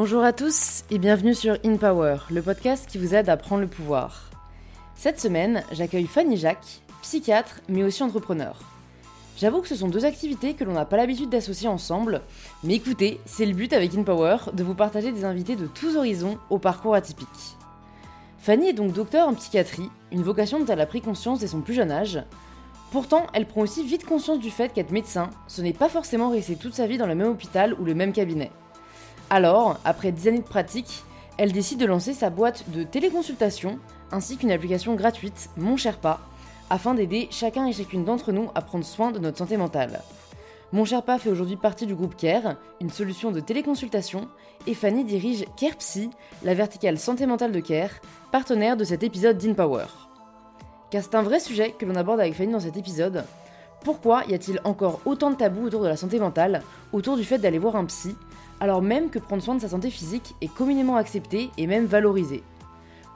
Bonjour à tous et bienvenue sur In Power, le podcast qui vous aide à prendre le pouvoir. Cette semaine, j'accueille Fanny Jacques, psychiatre mais aussi entrepreneur. J'avoue que ce sont deux activités que l'on n'a pas l'habitude d'associer ensemble, mais écoutez, c'est le but avec In Power de vous partager des invités de tous horizons au parcours atypique. Fanny est donc docteur en psychiatrie, une vocation dont elle a pris conscience dès son plus jeune âge. Pourtant, elle prend aussi vite conscience du fait qu'être médecin, ce n'est pas forcément rester toute sa vie dans le même hôpital ou le même cabinet. Alors, après 10 années de pratique, elle décide de lancer sa boîte de téléconsultation ainsi qu'une application gratuite, Mon Sherpa, afin d'aider chacun et chacune d'entre nous à prendre soin de notre santé mentale. Mon Sherpa fait aujourd'hui partie du groupe CARE, une solution de téléconsultation, et Fanny dirige CarePsy, la verticale santé mentale de CARE, partenaire de cet épisode d'InPower. Car c'est un vrai sujet que l'on aborde avec Fanny dans cet épisode. Pourquoi y a-t-il encore autant de tabous autour de la santé mentale, autour du fait d'aller voir un psy, alors même que prendre soin de sa santé physique est communément accepté et même valorisé.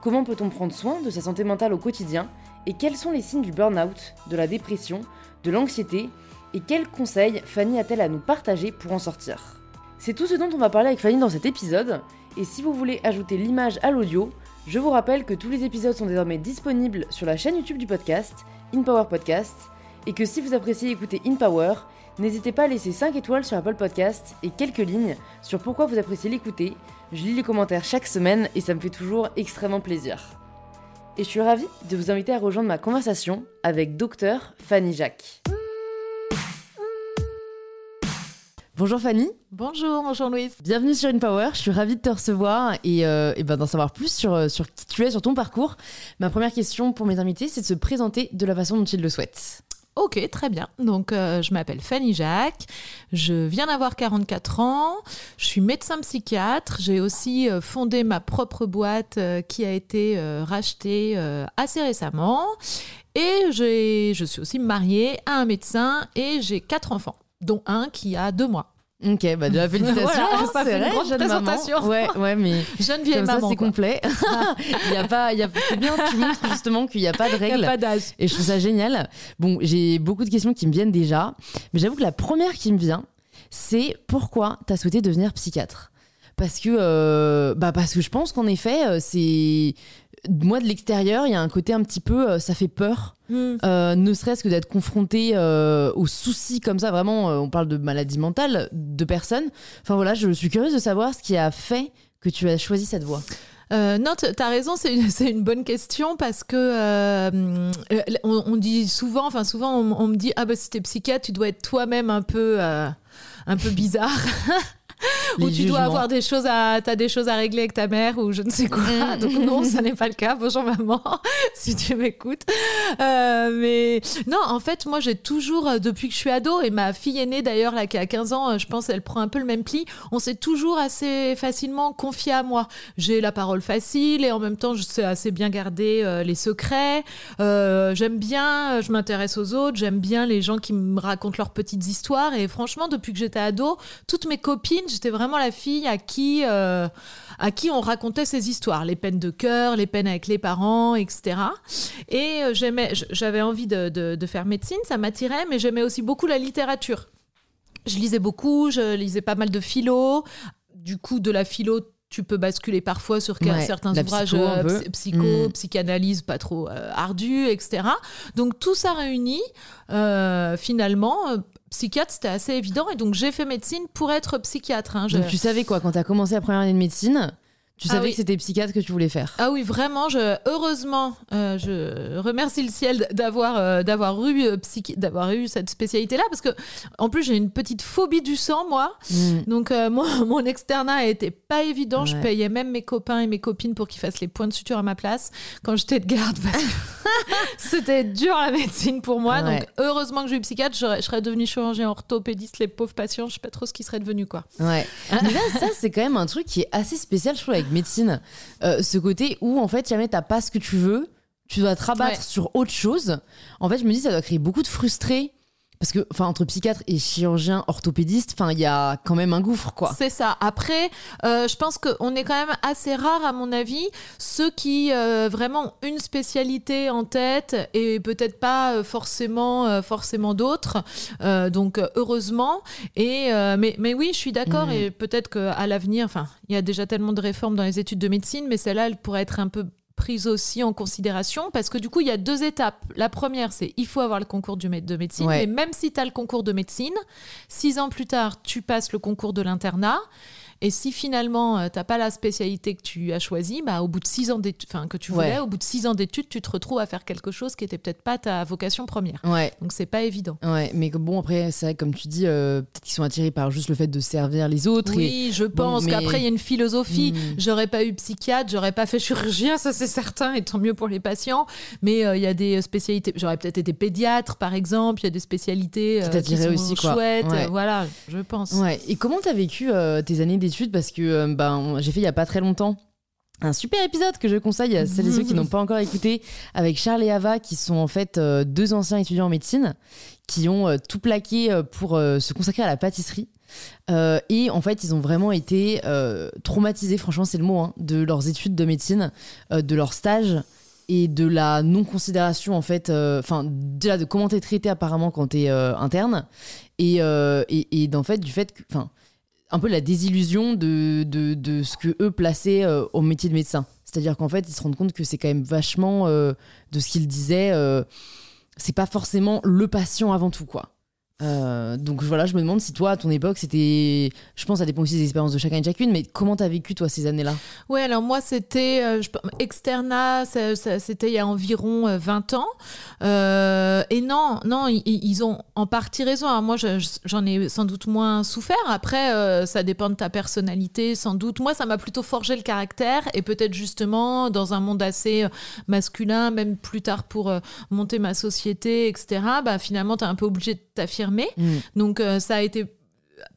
Comment peut-on prendre soin de sa santé mentale au quotidien et quels sont les signes du burn-out, de la dépression, de l'anxiété et quels conseils Fanny a-t-elle à nous partager pour en sortir? C'est tout ce dont on va parler avec Fanny dans cet épisode. Et si vous voulez ajouter l'image à l'audio, je vous rappelle que tous les épisodes sont désormais disponibles sur la chaîne YouTube du podcast, InPower Podcast, et que si vous appréciez écouter InPower, N'hésitez pas à laisser 5 étoiles sur Apple Podcast et quelques lignes sur pourquoi vous appréciez l'écouter. Je lis les commentaires chaque semaine et ça me fait toujours extrêmement plaisir. Et je suis ravie de vous inviter à rejoindre ma conversation avec Docteur Fanny Jacques. Bonjour Fanny. Bonjour, bonjour Louise. Bienvenue sur InPower, je suis ravie de te recevoir et, euh, et ben d'en savoir plus sur, euh, sur qui tu es, sur ton parcours. Ma première question pour mes invités, c'est de se présenter de la façon dont ils le souhaitent. Ok, très bien. Donc, euh, je m'appelle Fanny Jacques. Je viens d'avoir 44 ans. Je suis médecin psychiatre. J'ai aussi euh, fondé ma propre boîte euh, qui a été rachetée assez récemment. Et je suis aussi mariée à un médecin et j'ai quatre enfants, dont un qui a deux mois. Ok, bah déjà félicitations. voilà, c'est une grande jeune présentation. Maman. Ouais, ouais, mais jeune vieille comme maman. Ça, c'est complet. il y a pas, il y a, c'est bien. Tu montres justement qu'il n'y a pas de règles. Il n'y a pas d'âge. Et je trouve ça génial. Bon, j'ai beaucoup de questions qui me viennent déjà, mais j'avoue que la première qui me vient, c'est pourquoi tu as souhaité devenir psychiatre? Parce que euh, bah parce que je pense qu'en effet euh, c'est moi de l'extérieur il y a un côté un petit peu euh, ça fait peur mm. ne serait-ce que d'être confronté aux soucis comme ça vraiment on parle de maladie mentale de personnes enfin voilà je suis curieuse de savoir ce qui a fait que tu as choisi cette voie euh, non, tu as raison, c'est une, une, bonne question parce que euh, on, on, dit souvent, enfin souvent on, on, me dit ah bah si t'es psychiatre, tu dois être toi-même un peu euh, un peu bizarre. ou tu dois avoir des choses à, as des choses à régler avec ta mère ou je ne sais quoi. Mm. Donc non, ça n'est pas le cas. Bonjour maman, si tu m'écoutes. Euh, mais non, en fait, moi j'ai toujours, euh, depuis que je suis ado, et ma fille aînée d'ailleurs, là qui a 15 ans, euh, je pense elle prend un peu le même pli, on s'est toujours assez facilement confié à moi. J'ai la parole facile et en même temps je sais assez bien garder euh, les secrets. Euh, j'aime bien, je m'intéresse aux autres, j'aime bien les gens qui me racontent leurs petites histoires et franchement depuis que j'étais ado, toutes mes copines j'étais vraiment la fille à qui, euh, à qui on racontait ces histoires, les peines de cœur, les peines avec les parents, etc. Et euh, j'aimais, j'avais envie de, de, de faire médecine, ça m'attirait, mais j'aimais aussi beaucoup la littérature. Je lisais beaucoup, je lisais pas mal de philo. Du coup, de la philo, tu peux basculer parfois sur Ouais, certains ouvrages psycho, euh, psycho, Mm. psychanalyse pas trop euh, etc. Donc tout ça réuni, euh, finalement, psychiatre, c'était assez évident. Et donc j'ai fait médecine pour être psychiatre. hein. Je- donc tu savais quoi quand tu as commencé la première année de médecine tu Ah savais oui. que c'était psychiatre que tu voulais faire Ah oui, vraiment, je, heureusement, euh, je remercie le ciel d'avoir euh, d'avoir eu, euh, d'avoir eu cette spécialité-là, parce que en plus j'ai une petite phobie du sang, moi. Mm. Donc euh, moi, mon externat était pas évident. Je payais même mes copains et mes copines pour qu'ils fassent les points de suture à ma place quand j'étais de garde. C'était dur la médecine pour moi. Ouais. Donc heureusement que j'ai eu psychiatre, je serais devenue chirurgien orthopédiste, les pauvres patients. Je sais pas trop ce qui serait devenu quoi. Ouais. Mais là, ça, c'est quand même un truc qui est assez spécial, je trouve, avec médecine. Euh, ce côté où, en fait, jamais t'as pas ce que tu veux, tu dois te rabattre Ouais. sur autre chose. En fait, je me dis, ça doit créer beaucoup de frustrés. Parce que enfin entre psychiatre et chirurgien orthopédiste, enfin il y a quand même un gouffre quoi. C'est ça. Après, euh, je pense qu'on est quand même assez rare à mon avis ceux qui euh, vraiment une spécialité en tête et peut-être pas euh, forcément forcément d'autres. donc heureusement. Et mais mais oui, je suis d'accord Mhm. et peut-être qu'à l'avenir, enfin il y a déjà tellement de réformes dans les études de médecine, mais celle-là elle pourrait être un peu prise aussi en considération parce que du coup il y a deux étapes. La première c'est il faut avoir le concours du de médecine Ouais. mais même si tu as le concours de médecine, six ans plus tard tu passes le concours de l'internat et si finalement tu t'as pas la spécialité que tu as choisie, bah au bout de six ans d'études, enfin que tu voulais, Ouais. au bout de six ans d'études, tu te retrouves à faire quelque chose qui était peut-être pas ta vocation première. Ouais. Donc c'est pas évident. Ouais, mais bon après c'est vrai comme tu dis euh, peut-être qu'ils sont attirés par juste le fait de servir les autres et Oui, je pense mais- qu'après il y a une philosophie. Hmm. J'aurais pas eu psychiatre, j'aurais pas fait chirurgien, ça c'est certain, et tant mieux pour les patients. Mais euh, il y a des spécialités. J'aurais peut-être été pédiatre, par exemple. Il y a des spécialités Qui euh, t'attiraient sont aussi, quoi. chouettes. Ouais. euh, Voilà, je pense. Ouais. Et comment t'as vécu euh, tes années d'études Parce que euh, ben, j'ai fait il y a pas très longtemps un super épisode que je conseille à celles et ceux qui n'ont pas encore écouté avec Charles et Ava qui sont en fait euh, deux anciens étudiants en médecine qui ont euh, tout plaqué pour se consacrer à la pâtisserie. Et en fait, ils ont vraiment été traumatisés, franchement, c'est le mot, hein, de leurs études de médecine, de leur stage et de la non-considération, en fait, enfin, déjà de comment t'es traité apparemment quand t'es interne et, et, et d'en fait, du fait que, un peu la désillusion de, ce que eux plaçaient euh, au métier de médecin. C'est-à-dire qu'en fait, ils se rendent compte que c'est quand même vachement euh, de ce qu'ils disaient. euh, c'est pas forcément le patient avant tout, quoi. Euh, donc voilà, je me demande si toi, à ton époque, c'était. Je pense ça dépend aussi des expériences de chacun et chacune, mais comment t'as vécu, toi, ces années-là? Ouais, alors moi, c'était euh, externa, c'était il y a environ euh, 20 ans. Euh, et non, non, ils, ont en partie raison. Alors moi, je- je- j'en ai sans doute moins souffert. Après, euh, ça dépend de ta personnalité, sans doute. Moi, ça m'a plutôt forgé le caractère et peut-être justement dans un monde assez euh, masculin, même plus tard pour euh, monter ma société, etc. Bah finalement, t'es un peu obligé de t'affirmer. Donc euh, ça a été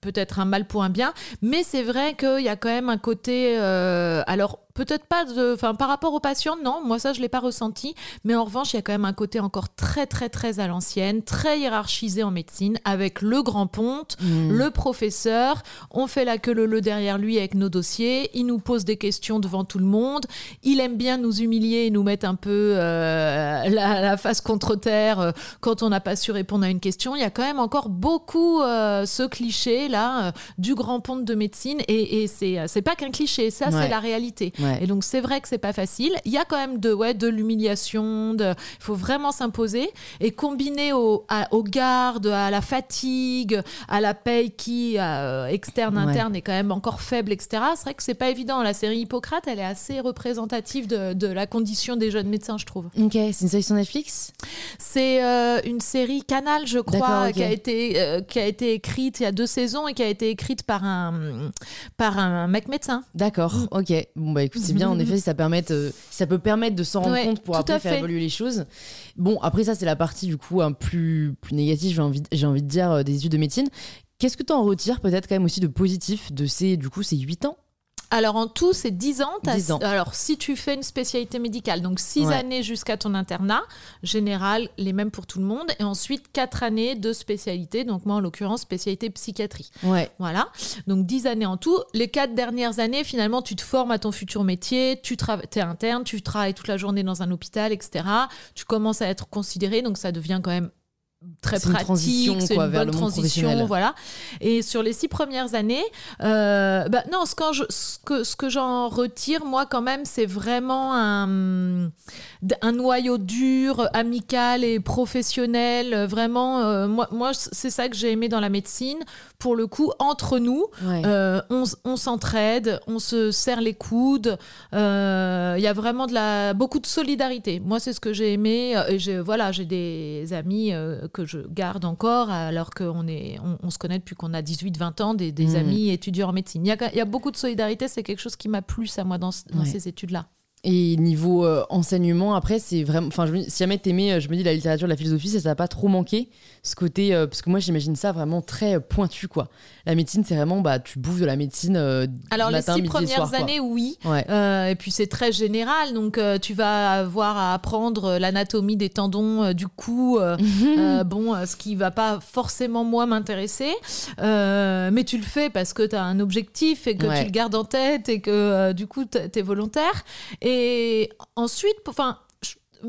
peut-être un mal pour un bien, mais c'est vrai qu'il y a quand même un côté, euh, alors peut-être pas de, enfin par rapport aux patients, non, moi ça je l'ai pas ressenti, mais en revanche il y a quand même un côté encore très très très à l'ancienne, très hiérarchisé en médecine, avec le grand ponte, Mm. le professeur, on fait la queue le le derrière lui avec nos dossiers, il nous pose des questions devant tout le monde, il aime bien nous humilier et nous mettre un peu euh, la, la face contre terre euh, quand on n'a pas su répondre à une question. Il y a quand même encore beaucoup euh, ce cliché là euh, du grand ponte de médecine et, et c'est c'est pas qu'un cliché, ça Ouais. c'est la réalité. Ouais. Et donc c'est vrai que c'est pas facile. Il y a quand même de ouais de l'humiliation, il faut vraiment s'imposer et combiner au, à- aux gardes, à la fatigue, à la paye qui euh, externe Ouais. interne est quand même encore faible, etc. C'est vrai que c'est pas évident. La série Hippocrate, elle est assez représentative de, de la condition des jeunes médecins, je trouve. Ok, c'est une série sur Netflix? C'est euh, une série Canal, je crois, ok. qui a été euh, qui a été écrite il y a deux saisons et qui a été écrite par un par un mec médecin. D'accord, Mm. ok. Bon bah écoute, c'est bien en effet si ça, euh, si ça peut permettre de s'en rendre Ouais, compte pour après faire fait. évoluer les choses. Bon, après ça c'est la partie du coup un plus, plus négative, j'ai envie, j'ai envie de dire, euh, des études de médecine. Qu'est-ce que tu en retires peut-être quand même aussi de positif de ces, du coup, ces 8 ans Alors en tout, c'est 10 ans. T'as- 10 ans. Alors si tu fais une spécialité médicale, donc 6 Ouais. années jusqu'à ton internat, général, les mêmes pour tout le monde, et ensuite 4 années de spécialité, donc moi en l'occurrence spécialité psychiatrie. Ouais. Voilà, donc 10 années en tout. Les 4 dernières années, finalement, tu te formes à ton futur métier, tu es interne, tu travailles toute la journée dans un hôpital, etc. Tu commences à être considéré, donc ça devient quand même très pratique, c'est une bonne transition, voilà. Et sur les six premières années, euh, bah non, ce, qu'en je- ce que, ce que j'en retire, moi, quand même, c'est vraiment un, un noyau dur, amical et professionnel. Vraiment, euh, moi, moi, c'est ça que j'ai aimé dans la médecine. Pour le coup, entre nous, Ouais. euh, on, s'entraide, on se serre les coudes. euh, Il y a vraiment de la, beaucoup de solidarité. Moi, c'est ce que j'ai aimé. euh, et voilà, j'ai des amis euh, que je garde encore, alors qu'on est, on, on se connaît depuis qu'on a 18-20 ans, des, des Mhm. amis étudiants en médecine. Il y a, il y a beaucoup de solidarité. C'est quelque chose qui m'a plu, ça, moi, dans, ce- dans Ouais. ces études-là. Et niveau euh, enseignement, après, c'est vraiment. Enfin, si jamais t'aimais, euh, je me dis, la littérature, la philosophie, ça t'a pas trop manqué. Ce côté. euh, parce que moi, j'imagine ça vraiment très pointu, quoi. La médecine, c'est vraiment. Bah, tu bouffes de la médecine. euh, Alors matin, les six midi premières soir, années, oui. Ouais. Et puis c'est très général, donc tu vas avoir à apprendre l'anatomie des tendons du cou. bon, ce qui va pas forcément moi m'intéresser, mais tu le fais parce que tu as un objectif et que Ouais. tu le gardes en tête et que du coup tu es volontaire. Et ensuite, enfin.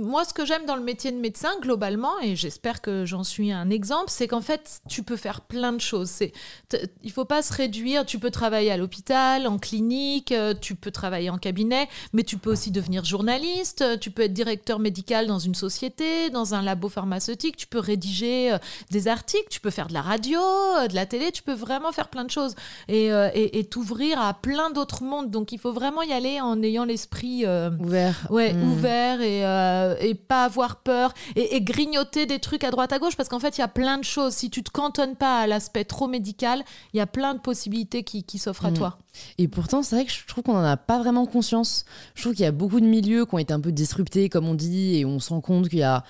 Moi, ce que j'aime dans le métier de médecin, globalement, et j'espère que j'en suis un exemple, c'est qu'en fait, tu peux faire plein de choses. C'est, il faut pas se réduire. Tu peux travailler à l'hôpital, en clinique, euh, tu peux travailler en cabinet, mais tu peux aussi devenir journaliste. euh, Tu peux être directeur médical dans une société, dans un labo pharmaceutique. Tu peux rédiger euh, des articles. Tu peux faire de la radio, de la télé. Tu peux vraiment faire plein de choses et, et, et t'ouvrir à plein d'autres mondes. Donc, il faut vraiment y aller en ayant l'esprit. euh, Ouvert. Ouais, Mm. ouvert et, euh, et pas avoir peur et, et grignoter des trucs à droite à gauche parce qu'en fait, il y a plein de choses. Si tu te cantonnes pas à l'aspect trop médical, il y a plein de possibilités qui, qui s'offrent à Mm. toi. Et pourtant, c'est vrai que je trouve qu'on n'en a pas vraiment conscience. Je trouve qu'il y a beaucoup de milieux qui ont été un peu disruptés, comme on dit, et on se rend compte qu'il y a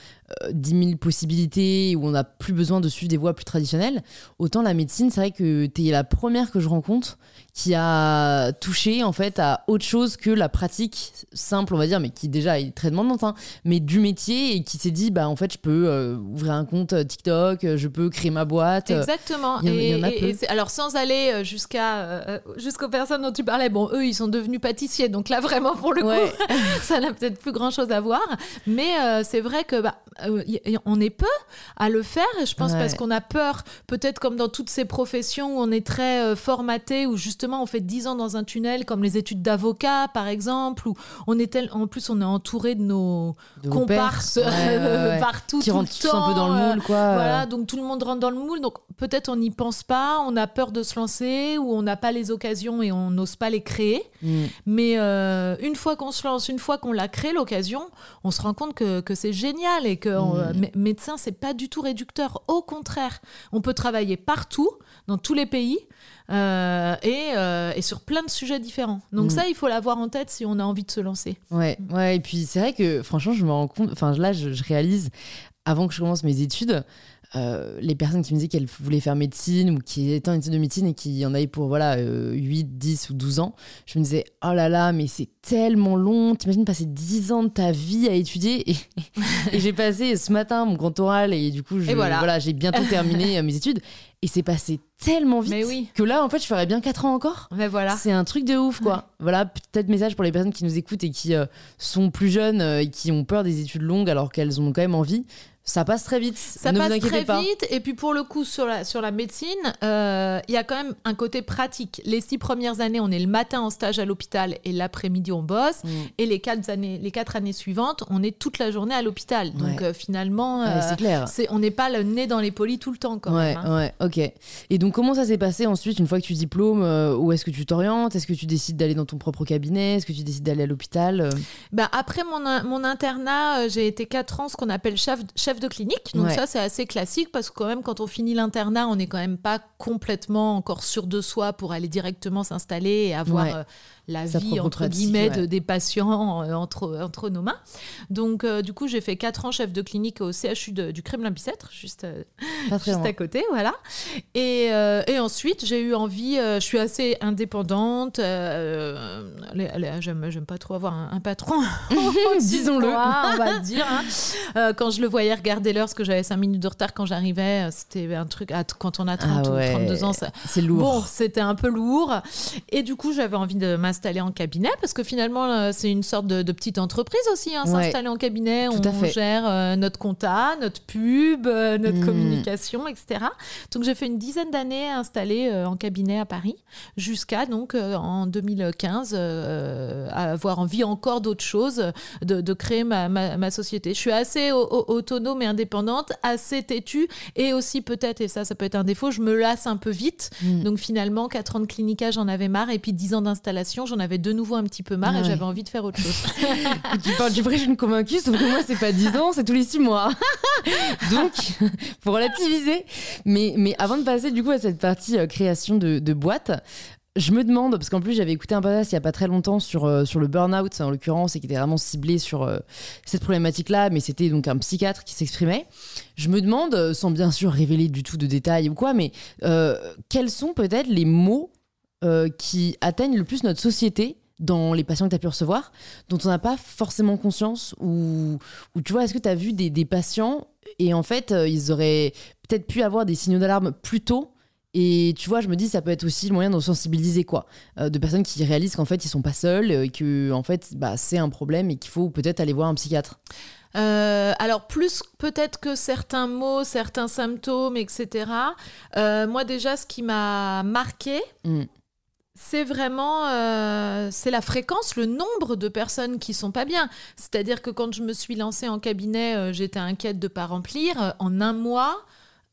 euh, 10 000 possibilités, où on n'a plus besoin de suivre des voies plus traditionnelles. Autant la médecine, c'est vrai que tu es la première que je rencontre qui a touché en fait à autre chose que la pratique simple, on va dire, mais qui déjà est très demandante, hein, mais du métier et qui s'est dit, bah en fait, je peux euh, ouvrir un compte euh, TikTok, je peux créer ma boîte. Exactement. il y en- et, il y en a et- peu. et c'est- alors sans aller jusqu'à euh, jusqu'aux personnes dont tu parlais, bon eux ils sont devenus pâtissiers, donc là vraiment pour le Ouais. coup ça n'a peut-être plus grand chose à voir. Mais euh, c'est vrai que bah, euh, on est peu à le faire, et je pense Ouais. parce qu'on a peur, peut-être comme dans toutes ces professions où on est très euh, formaté, où justement on fait 10 ans dans un tunnel, comme les études d'avocat par exemple, où on est tel, en plus on est entouré de nos de comparses. Ouais, ouais, partout, qui tout rentrent le tous un peu dans le euh, moule, quoi. voilà, donc tout le monde rentre dans le moule. Donc peut-être on n'y pense pas, on a peur de se lancer ou on n'a pas les occasions et on n'ose pas les créer. Mm. Mais euh, une fois qu'on se lance, une fois qu'on l'a créé l'occasion, on se rend compte que, que c'est génial et que euh, mé- médecin c'est pas du tout réducteur. Au contraire, on peut travailler partout, dans tous les pays. euh, et, euh, et sur plein de sujets différents. Donc Mm. ça, il faut l'avoir en tête si on a envie de se lancer. Ouais, ouais, et puis c'est vrai que franchement, je me rends compte, enfin là, je, je réalise, avant que je commence mes études, euh, les personnes qui me disaient qu'elles voulaient faire médecine ou qui étaient en études de médecine et qui en avaient pour voilà, euh, 8, 10 ou 12 ans, je me disais, oh là là, mais c'est tellement long, t'imagines passer 10 ans de ta vie à étudier. Et, et j'ai passé ce matin mon grand oral et du coup, je- Et voilà. j'ai bientôt terminé euh, mes études et c'est passé tellement vite oui. que là, en fait, je ferais bien 4 ans encore. Mais voilà. C'est un truc de ouf, quoi. Voilà, peut-être message pour les personnes qui nous écoutent et qui euh, sont plus jeunes et qui ont peur des études longues alors qu'elles ont quand même envie. Ça passe très vite. Ça ne passe vous inquiétez très pas. vite. Et puis pour le coup, sur la, sur la médecine, euh, il y a quand même un côté pratique. Les six premières années, on est le matin en stage à l'hôpital et l'après-midi, on bosse. Mm. Et les quatre, années, les quatre années suivantes, on est toute la journée à l'hôpital. Donc Ouais. euh, finalement, Ouais, euh, c'est clair. on n'est pas le nez dans les polis tout le temps quand ouais, même. hein. ouais, ok. Et donc, comment ça s'est passé ensuite, une fois que tu diplômes Où est-ce que tu t'orientes? Est-ce que tu décides d'aller dans ton propre cabinet? Est-ce que tu décides d'aller à l'hôpital? Bah, après mon, mon internat, j'ai été 4 ans ce qu'on appelle chef, chef de clinique. Donc Ouais. ça, c'est assez classique parce que quand même, quand on finit l'internat, on n'est quand même pas complètement encore sûr de soi pour aller directement s'installer et avoir Ouais. euh, la vie, entre guillemets, ouais. de, des patients euh, entre, entre nos mains. Donc, euh, du coup, j'ai fait 4 ans chef de clinique au CHU de- du Kremlin-Bicêtre, juste, euh, juste à côté, voilà. Et, et ensuite, j'ai eu envie, je suis assez indépendante, j'aime, pas trop avoir un, un patron. Disons-le. On va dire. hein. Quand je le voyais regarder l'heure, parce que j'avais 5 minutes de retard quand j'arrivais, c'était un truc, à- quand on a 30 Ah ou ouais. 32 ans, C'est lourd. Bon, c'était un peu lourd. Et du coup, j'avais envie de m'installer en cabinet parce que finalement, euh, c'est une sorte de, de petite entreprise aussi. hein, Ouais. S'installer en cabinet, on fait. gère euh, notre compta, notre pub, euh, notre Mm. communication, etc. Donc, j'ai fait une dizaine d'années installée euh, en cabinet à Paris jusqu'à donc en 2015 euh, avoir envie encore d'autres choses, de, de créer ma, ma- ma société. Je suis assez au- au- autonome et indépendante, assez têtue et aussi peut-être, et ça, ça peut être un défaut, je me lasse un peu vite. Mm. Donc finalement, 4 ans de clinica, j'en avais marre. Et puis 10 ans d'installation, j'en avais de nouveau un petit peu marre et j'avais envie de faire autre chose. tu parles du prêche une convaincue, sauf que moi, c'est pas 10 ans, c'est tous les 6 mois. Donc, faut relativiser. Mais, mais avant de passer du coup à cette partie euh, création de, de boîte, je me demande, parce qu'en plus j'avais écouté un podcast il n'y a pas très longtemps sur, euh, sur le burn-out en l'occurrence et qui était vraiment ciblé sur euh, cette problématique-là, mais c'était donc un psychiatre qui s'exprimait. Je me demande, sans bien sûr révéler du tout de détails ou quoi, mais quels sont peut-être les mots qui atteignent le plus notre société dans les patients que tu as pu recevoir, dont on n'a pas forcément conscience ou, ou tu vois, est-ce que tu as vu des, des, patients et en fait, ils auraient peut-être pu avoir des signaux d'alarme plus tôt et tu vois, je me dis, ça peut être aussi le moyen de sensibiliser, quoi. Euh, de personnes qui réalisent qu'en fait, ils sont pas seuls, et que, en fait, bah, c'est un problème et qu'il faut peut-être aller voir un psychiatre. Euh, alors plus peut-être que certains mots, certains symptômes, etc. Euh, moi déjà, ce qui m'a marqué, mm. C'est vraiment c'est la fréquence, le nombre de personnes qui sont pas bien. C'est-à-dire que quand je me suis lancée en cabinet, j'étais inquiète de pas remplir. En un mois,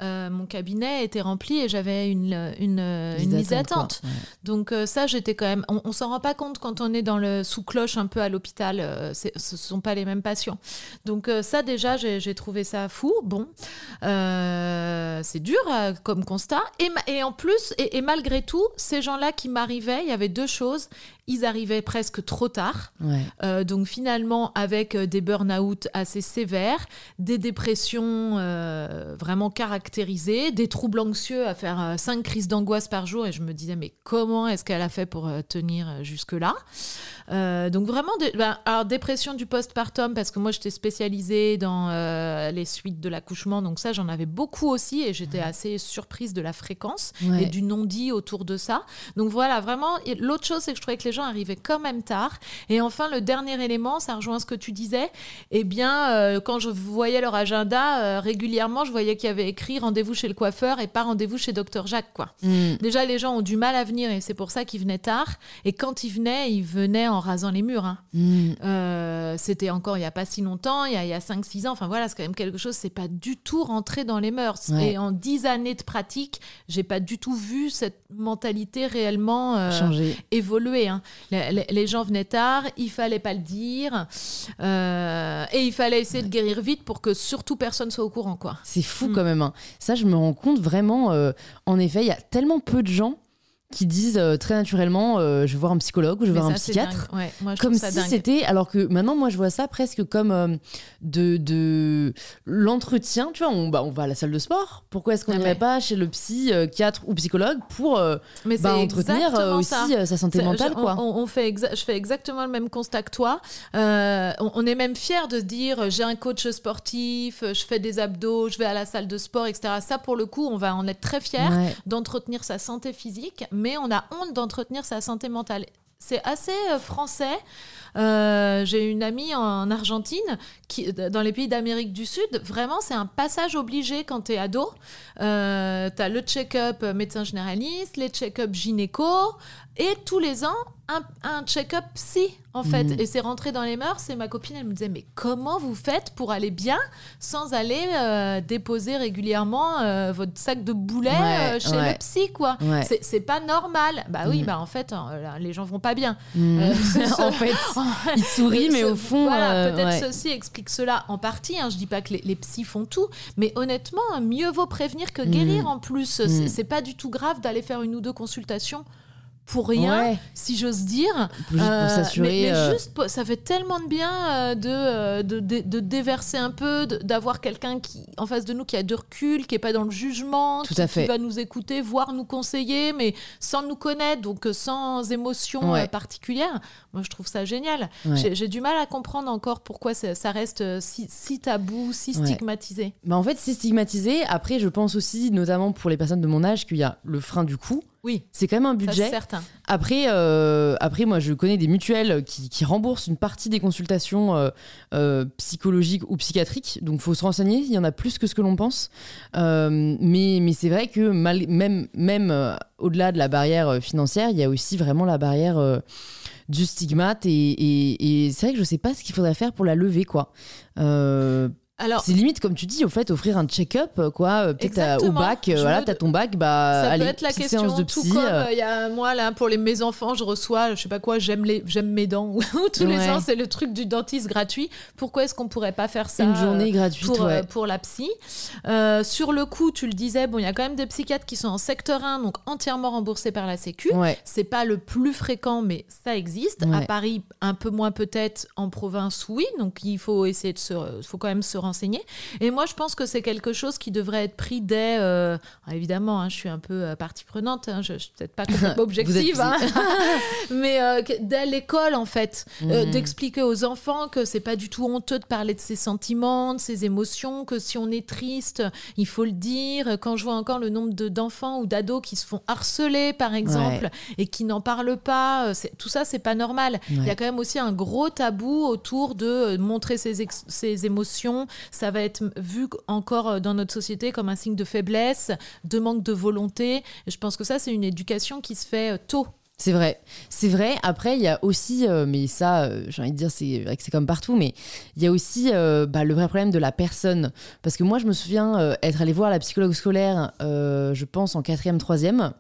euh, mon cabinet était rempli et j'avais une, une, une liste d'attente. Donc euh, ça, j'étais quand même... On, on s'en rend pas compte quand on est dans le sous-cloche un peu à l'hôpital. Euh, ce ne sont pas les mêmes patients. Donc ça, déjà, j'ai trouvé ça fou. Bon, c'est dur comme constat. Et, et en plus, et, et malgré tout, ces gens-là qui m'arrivaient, il y avait deux choses ils arrivaient presque trop tard. Euh, donc finalement, avec euh, des burn-out assez sévères, des dépressions euh, vraiment caractérisées, des troubles anxieux à faire cinq crises d'angoisse par jour. Et je me disais, mais comment est-ce qu'elle a fait pour tenir jusque-là? Donc vraiment, ben, alors dépression du postpartum, parce que moi j'étais spécialisée dans les suites de l'accouchement, donc ça j'en avais beaucoup aussi et j'étais assez surprise de la fréquence et du non-dit autour de ça. Donc voilà, vraiment, l'autre chose c'est que je trouvais que les gens arrivaient quand même tard. Et enfin, le dernier élément, ça rejoint ce que tu disais. Eh bien, euh, quand je voyais leur agenda, euh, régulièrement, je voyais qu'il y avait écrit rendez-vous chez le coiffeur et pas rendez-vous chez Docteur Jacques. Quoi. Mm. Déjà, les gens ont du mal à venir et c'est pour ça qu'ils venaient tard. Et quand ils venaient, ils venaient en rasant les murs. Hein. Mm. Euh, c'était encore il n'y a pas si longtemps, il y a, a 5-6 ans. Enfin voilà, c'est quand même quelque chose, c'est pas du tout rentré dans les mœurs. Et en 10 années de pratique, j'ai pas du tout vu cette mentalité réellement évoluer. Hein les, gens venaient tard, il fallait pas le dire, euh, et il fallait essayer de guérir vite pour que surtout personne soit au courant, quoi. C'est fou mm. quand même. Hein. Ça, je me rends compte vraiment. Euh, en effet, il y a tellement peu de gens qui disent euh, très naturellement euh, je vais voir un psychologue ou je vais voir un psychiatre. comme si c'était alors que maintenant moi je vois ça presque comme euh, de, de l'entretien tu vois on, bah, on va à la salle de sport. Pourquoi est-ce qu'on n'irait pas chez le psychiatre ou psychologue pour bah, entretenir aussi sa santé mentale quoi. on, fait je fais exactement le même constat que toi. On, est même fier de dire j'ai un coach sportif je fais des abdos je vais à la salle de sport etc ça pour le coup on va en être très fier d'entretenir sa santé physique mais on a honte d'entretenir sa santé mentale. C'est assez euh, français. Euh, j'ai une amie en Argentine, qui, dans les pays d'Amérique du Sud, vraiment, c'est un passage obligé quand tu es ado. Euh, tu as le check-up médecin généraliste, les check-up gynéco, et tous les ans, un, check-up psy, en fait. Mm. Et c'est rentré dans les mœurs. Et ma copine, elle me disait, mais comment vous faites pour aller bien sans aller euh, déposer régulièrement euh, votre sac de boulets euh, chez le psy, quoi? C'est pas normal. Bah oui, mm. bah en fait, les gens vont pas bien. Mm. en fait, ils sourient, mais au fond... Voilà, peut-être ceci explique cela en partie. Hein. Je dis pas que les, les psys font tout, mais honnêtement, mieux vaut prévenir que guérir en plus. C'est pas du tout grave d'aller faire une ou deux consultations pour rien, si j'ose dire. Juste pour euh, s'assurer. mais, euh, juste, ça fait tellement de bien euh, de, de, de, déverser un peu, d'avoir quelqu'un qui en face de nous qui a de recul, qui est pas dans le jugement, Tout à fait. qui va nous écouter, voire nous conseiller, mais sans nous connaître, donc sans émotion particulière. Moi, je trouve ça génial. J'ai du mal à comprendre encore pourquoi ça, reste si, si, tabou, si stigmatisé. Bah en fait, c'est stigmatisé. Après, je pense aussi, notamment pour les personnes de mon âge, qu'il y a le frein du coût. Oui. C'est quand même un budget. certain. Après, euh, après, moi, je connais des mutuelles qui, remboursent une partie des consultations euh, euh, psychologiques ou psychiatriques. Donc, il faut se renseigner. Il y en a plus que ce que l'on pense. mais mais c'est vrai que même, même au-delà de la barrière financière, il y a aussi vraiment la barrière du stigmate. Et, et, c'est vrai que je ne sais pas ce qu'il faudrait faire pour la lever, quoi. Alors, c'est limite comme tu dis, au fait, offrir un check-up, quoi. Euh, peut-être au bac, euh, voilà, t'as ton bac, bah, ça allez, peut être la question. de psy. Tout comme euh. il y a moi là pour les mes enfants, je reçois, je sais pas quoi, j'aime les, j'aime mes dents. Tous les ans, c'est le truc du dentiste gratuit. Pourquoi est-ce qu'on pourrait pas faire ça Une journée gratuite pour, pour la psy? sur le coup, tu le disais, bon, il y a quand même des psychiatres qui sont en secteur 1, donc entièrement remboursés par la Sécu. C'est pas le plus fréquent, mais ça existe. À Paris, un peu moins peut-être. En province, oui. Donc il faut essayer de se, faut quand même se renseigner. Et moi, je pense que c'est quelque chose qui devrait être pris dès. Euh, évidemment, hein, je suis un peu euh, partie prenante, hein, je ne suis peut-être pas complètement objective, hein. mais euh, dès l'école, en fait, mhm. d'expliquer aux enfants que c'est pas du tout honteux de parler de ses sentiments, de ses émotions, que si on est triste, il faut le dire. Quand je vois encore le nombre d'enfants ou d'ados qui se font harceler, par exemple, et qui n'en parlent pas, tout ça, c'est pas normal. Il y a quand même aussi un gros tabou autour de montrer ses, ses émotions. Ça va être vu encore euh, dans notre société comme un signe de faiblesse, de manque de volonté. je pense que ça, c'est une éducation qui se fait euh, tôt. C'est vrai, c'est vrai. Après, il y a aussi, euh, mais ça, j'ai envie de dire, c'est vrai que c'est comme partout, mais il y a aussi bah, le vrai problème de la personne. Parce que moi, je me souviens être allée voir la psychologue scolaire, je pense en quatrième, troisième.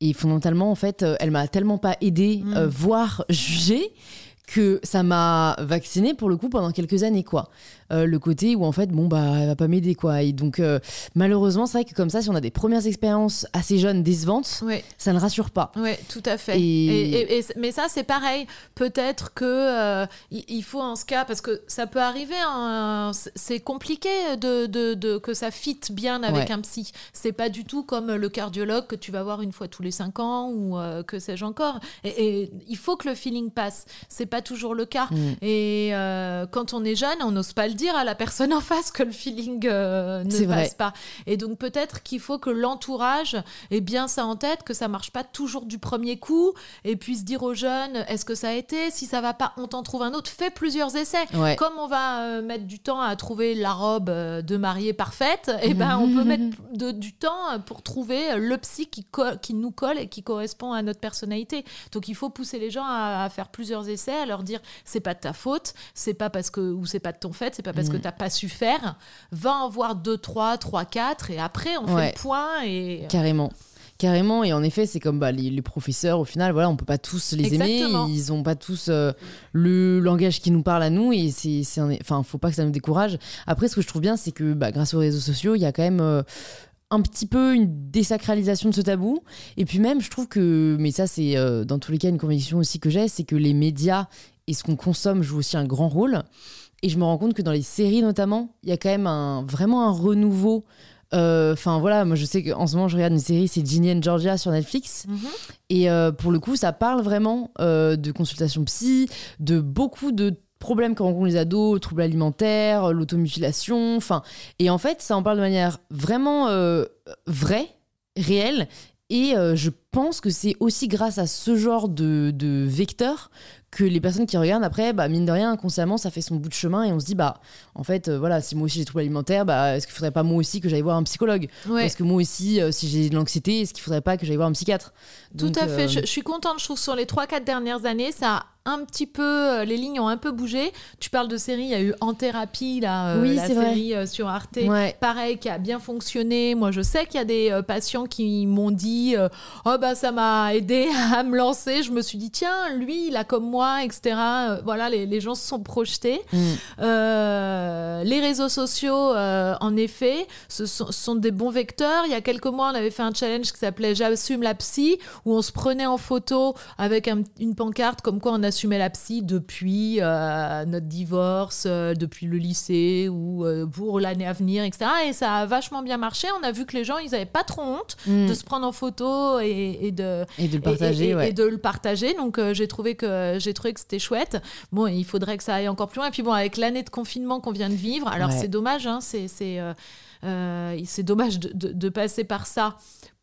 Et fondamentalement, en fait, elle m'a tellement pas aidée, mmh. voire jugée, que ça m'a vaccinée pour le coup pendant quelques années, quoi. Euh, le côté où en fait bon bah elle va pas m'aider quoi. Et donc euh, malheureusement c'est vrai que comme ça si on a des premières expériences assez jeunes décevantes ça ne rassure pas. Oui tout à fait. Et... mais ça c'est pareil. Peut-être que euh, il faut en ce cas parce que ça peut arriver hein, c'est compliqué de, de, que ça fitte bien avec un psy. C'est pas du tout comme le cardiologue que tu vas voir une fois tous les cinq ans ou que sais-je encore. Et, il faut que le feeling passe. C'est pas toujours le cas mm. et quand on est jeune on n'ose pas le dire à la personne en face que le feeling euh, ne passe pas. Et donc peut-être qu'il faut que l'entourage ait bien ça en tête, que ça marche pas toujours du premier coup, et puisse dire aux jeunes est-ce que ça a été? Si ça va pas, on t'en trouve un autre. Fais plusieurs essais. Comme on va euh, mettre du temps à trouver la robe euh, de mariée parfaite, et eh ben on peut mettre du temps pour trouver le psy qui, qui nous colle et qui correspond à notre personnalité. Donc il faut pousser les gens à, à faire plusieurs essais, à leur dire c'est pas de ta faute, c'est pas parce que ou c'est pas de ton fait, c'est parce que mm. tu n'as pas su faire. Va en voir 2, 3, 3, 4 et après on fait le point. Et... Carrément. Carrément, et en effet, c'est comme bah, les, professeurs, au final, voilà, on peut pas tous les aimer, ils ont pas tous euh, le langage qui nous parle à nous, et c'est, enfin, faut pas que ça nous décourage. Après, ce que je trouve bien, c'est que bah, grâce aux réseaux sociaux, il y a quand même euh, un petit peu une désacralisation de ce tabou, et puis même, je trouve que, mais ça, c'est euh, dans tous les cas une conviction aussi que j'ai, c'est que les médias et ce qu'on consomme jouent aussi un grand rôle. Et je me rends compte que dans les séries notamment, il y a quand même un, vraiment un renouveau. Euh, enfin voilà, moi je sais qu'en ce moment je regarde une série, c'est Ginny and Georgia sur Netflix. Mhm. Et euh, pour le coup, ça parle vraiment de consultation psy, de beaucoup de problèmes que rencontrent les ados, troubles alimentaires, l'automutilation. Enfin, et en fait, ça en parle de manière vraiment vraie, réelle. Et je pense que c'est aussi grâce à ce genre de, de vecteur que les personnes qui regardent après, bah, mine de rien, inconsciemment, ça fait son bout de chemin et on se dit, bah, en fait, euh, voilà, si moi aussi j'ai des troubles alimentaires, bah, est-ce qu'il faudrait pas moi aussi que j'aille voir un psychologue? Est-ce que moi aussi, euh, si j'ai de l'anxiété, est-ce qu'il faudrait pas que j'aille voir un psychiatre? Tout à fait. Euh, je, je, suis contente, je trouve, sur les 3-4 dernières années, ça un petit peu, euh, les lignes ont un peu bougé. Tu parles de série, il y a eu En thérapie, là, euh, la série euh, sur Arte, pareil, qui a bien fonctionné. Moi, je sais qu'il y a des patients qui m'ont dit Oh, bah, ça m'a aidé à me lancer. Je me suis dit Tiens, lui, il a comme moi, etc. voilà, les, gens se sont projetés. Mm. les réseaux sociaux, en effet, ce sont, des bons vecteurs. Il y a quelques mois, on avait fait un challenge qui s'appelait J'assume la psy, où on se prenait en photo avec une pancarte comme quoi on a assumait la psy depuis euh, notre divorce, euh, depuis le lycée ou euh, pour l'année à venir, etc. Et ça a vachement bien marché. On a vu que les gens, ils n'avaient pas trop honte mm. de se prendre en photo et, de, et de le partager. Et, de le partager. Donc j'ai trouvé que j'ai trouvé que c'était chouette. Bon, il faudrait que ça aille encore plus loin. Et puis bon, avec l'année de confinement qu'on vient de vivre, alors c'est dommage, hein, c'est c'est dommage de, de, passer par ça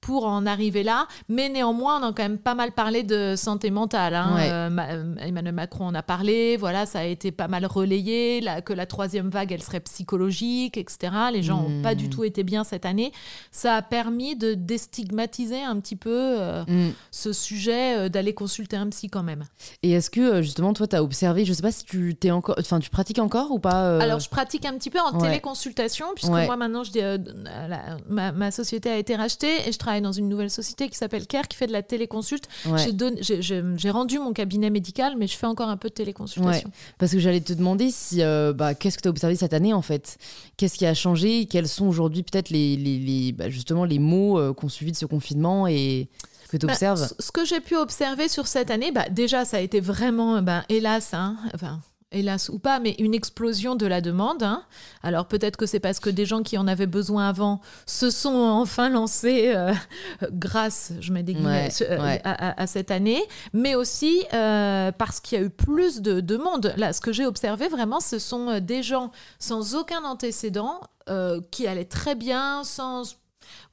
pour en arriver là. Mais néanmoins, on a quand même pas mal parlé de santé mentale. Hein. Euh, Emmanuel Macron en a parlé. Voilà, ça a été pas mal relayé. que la troisième vague, elle serait psychologique, etc. Les gens n'ont pas du hmm. tout été bien cette année. Ça a permis de déstigmatiser un petit peu euh, hmm. ce sujet, euh, d'aller consulter un psy quand même. Et est-ce que justement, toi, tu as observé, je sais pas si tu t'es encore, enfin, tu pratiques encore ou pas Alors, je pratique un petit peu en téléconsultation, puisque moi maintenant, je, ma, ma, société a été rachetée et je travaille dans une nouvelle société qui s'appelle Care, qui fait de la téléconsulte. J'ai rendu mon cabinet médical, mais je fais encore un peu de téléconsultation. Parce que j'allais te demander si, euh, bah, qu'est-ce que tu as observé cette année en fait? Qu'est-ce qui a changé? Quels sont aujourd'hui peut-être les, les, les bah, justement les mots euh, qu'on suivi de ce confinement et que tu bah, observes Ce que j'ai pu observer sur cette année, bah, déjà ça a été vraiment, bah, hélas, hein, enfin hélas ou pas, mais une explosion de la demande. Hein. Alors peut-être que c'est parce que des gens qui en avaient besoin avant se sont enfin lancés euh, grâce, je mets des guillemets, euh, à, cette année, mais aussi euh, parce qu'il y a eu plus de demandes. Là, ce que j'ai observé vraiment, ce sont des gens sans aucun antécédent qui allaient très bien, sans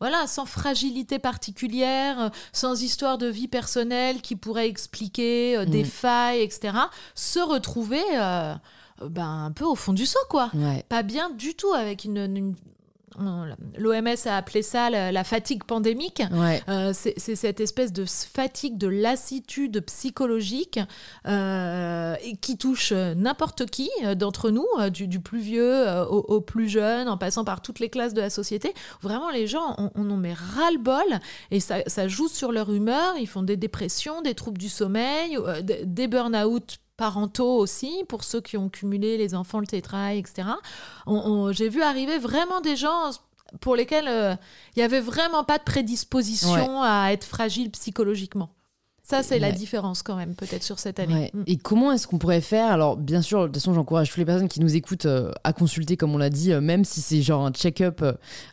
voilà, sans fragilité particulière, euh, sans histoire de vie personnelle qui pourrait expliquer euh, des mm. failles, etc., se retrouver euh, ben, un peu au fond du seau, quoi. Pas bien du tout, avec une, L'OMS a appelé ça la, fatigue pandémique. Euh, c'est cette espèce de fatigue, de lassitude psychologique euh, qui touche n'importe qui euh, d'entre nous, du, plus vieux au, plus jeune, en passant par toutes les classes de la société. Vraiment, les gens, on, on en met ras-le-bol et ça, ça, joue sur leur humeur. Ils font des dépressions, des troubles du sommeil, des burn-out parentaux aussi, pour ceux qui ont cumulé les enfants, le tétrail, etc. J'ai vu arriver vraiment des gens pour lesquels euh, il n'y avait vraiment pas de prédisposition à être fragile psychologiquement. Ça, c'est la différence quand même, peut-être sur cette année. Mm. Et comment est-ce qu'on pourrait faire? Alors, bien sûr, de toute façon, j'encourage toutes les personnes qui nous écoutent euh, à consulter, comme on l'a dit, euh, même si c'est genre un check-up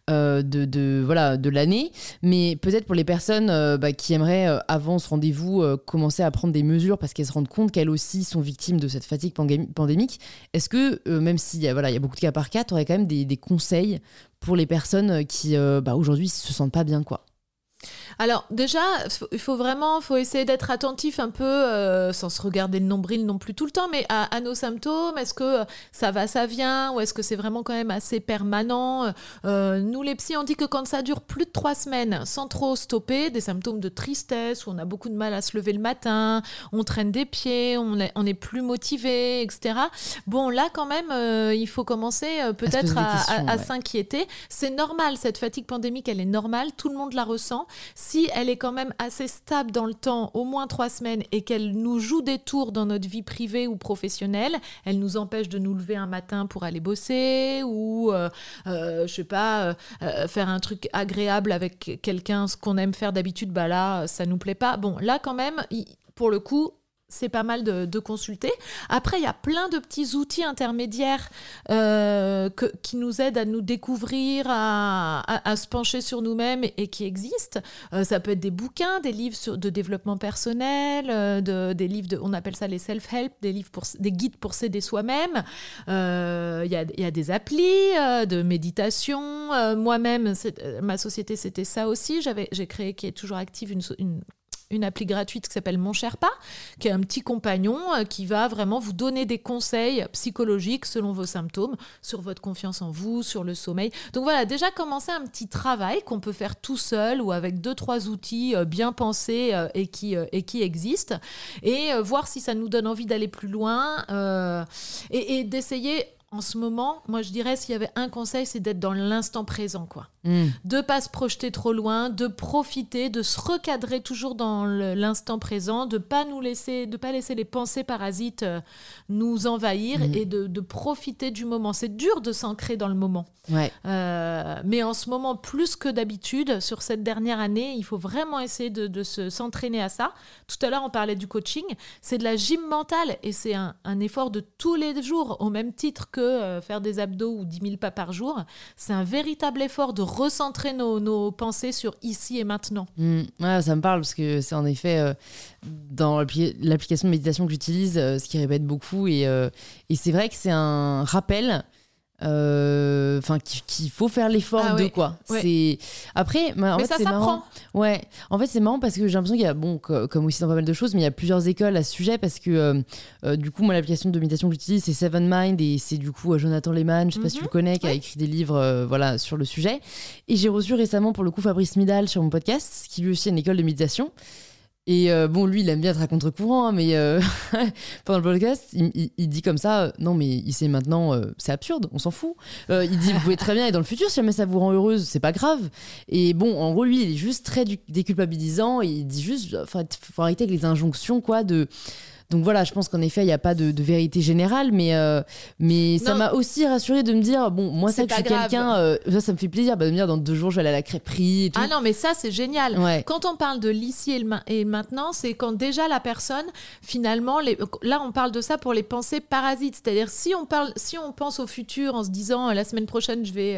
euh, de, de, voilà, de l'année. Mais peut-être pour les personnes bah, qui aimeraient, avant ce rendez-vous, commencer à prendre des mesures parce qu'elles se rendent compte qu'elles aussi sont victimes de cette fatigue pandémique, est-ce que, même s'il y, a, voilà, y a beaucoup de cas par cas, tu aurais quand même des, des, conseils pour les personnes qui, bah, aujourd'hui, se sentent pas bien, quoi? Alors déjà, il faut vraiment, faut essayer d'être attentif un peu, euh, sans se regarder le nombril non plus tout le temps, mais à, nos symptômes. Est-ce que ça va, ça vient, ou est-ce que c'est vraiment quand même assez permanent? Euh, Nous les psys, on dit que quand ça dure plus de trois semaines, sans trop stopper, des symptômes de tristesse, où on a beaucoup de mal à se lever le matin, on traîne des pieds, on est, on est plus motivé, etc. Bon, là quand même, euh, il faut commencer peut-être à, s'inquiéter. C'est normal, cette fatigue pandémique, elle est normale, tout le monde la ressent si elle est quand même assez stable dans le temps, au moins trois semaines, et qu'elle nous joue des tours dans notre vie privée ou professionnelle, elle nous empêche de nous lever un matin pour aller bosser ou, euh, euh, je sais pas, euh, faire un truc agréable avec quelqu'un, ce qu'on aime faire d'habitude, bah là, ça nous plaît pas. Bon, là quand même, pour le coup, c'est pas mal de, consulter. Après, il y a plein de petits outils intermédiaires euh, qui nous aident à nous découvrir, à, se pencher sur nous-mêmes et, qui existent. Euh, ça peut être des bouquins, des livres de développement personnel, euh, des livres, de, on appelle ça les self-help, des, livres pour, des guides pour s'aider soi-même. Il y a, y, a, des applis de méditation. Moi-même, ma société, c'était ça aussi. J'ai créé, qui est toujours active, une une appli gratuite qui s'appelle Mon Cher Pas, qui est un petit compagnon euh, qui va vraiment vous donner des conseils psychologiques selon vos symptômes, sur votre confiance en vous, sur le sommeil. Donc voilà, déjà commencer un petit travail qu'on peut faire tout seul ou avec deux, trois outils euh, bien pensés euh, et, qui, et qui existent, et voir si ça nous donne envie d'aller plus loin et, et d'essayer en ce moment, moi je dirais s'il y avait un conseil, c'est d'être dans l'instant présent, quoi. Mm. De pas se projeter trop loin, de profiter, de se recadrer toujours dans l'instant présent, de pas nous laisser, de pas laisser les pensées parasites euh, nous envahir mm. et de, profiter du moment. C'est dur de s'ancrer dans le moment. Euh, mais en ce moment, plus que d'habitude, sur cette dernière année, il faut vraiment essayer de, se s'entraîner à ça. Tout à l'heure, on parlait du coaching. C'est de la gym mentale et c'est un, un effort de tous les jours, au même titre que euh, faire des abdos ou 10 000 pas par jour. C'est un véritable effort de recentrer nos, pensées sur ici et maintenant. Mmh. ça me parle parce que c'est en effet euh, dans l'application de méditation que j'utilise, euh, ce qui répète beaucoup. Et, et c'est vrai que c'est un rappel enfin qu'il faut faire l'effort Ah de ouais, quoi. Ouais. c'est après en Mais fait ça c'est marrant. s'apprend. ouais. En fait c'est marrant parce que j'ai l'impression qu'il y a bon co- comme aussi dans pas mal de choses mais il y a plusieurs écoles à ce sujet parce que euh, euh, du coup moi l'application de méditation que j'utilise c'est Seven Mind et c'est du coup euh, Jonathan Lehman je sais pas si tu Mhm. le connais qui a écrit des livres euh, voilà sur le sujet. Et j'ai reçu récemment pour le coup Fabrice Midal sur mon podcast qui lui aussi a une école de méditation et euh, bon, lui, il aime bien être à contre-courant, hein, mais euh, pendant le podcast, il, dit comme ça, euh, non, mais il sait maintenant, c'est absurde, on s'en fout. Il dit, vous pouvez très bien, et dans le futur, si jamais ça vous rend heureuse, c'est pas grave. Et bon, en gros, lui, il est juste très déculpabilisant, il dit juste, faut arrêter avec les injonctions, quoi, de... Donc voilà, je pense qu'en effet, il n'y a pas de, de vérité générale, mais, euh, mais ça m'a aussi rassuré de me dire, bon, moi, ça, C'est que je suis quelqu'un, euh, ça, ça me fait plaisir bah, de me dire, dans deux jours, je vais aller à la crêperie et tout. Ah non, mais ça, c'est génial. Ouais. Quand on parle de l'ici et ma- et maintenant, c'est quand déjà la personne, finalement, les, là on parle de ça pour les pensées parasites. C'est-à-dire si on parle, si on pense au futur en se disant euh, la semaine prochaine je vais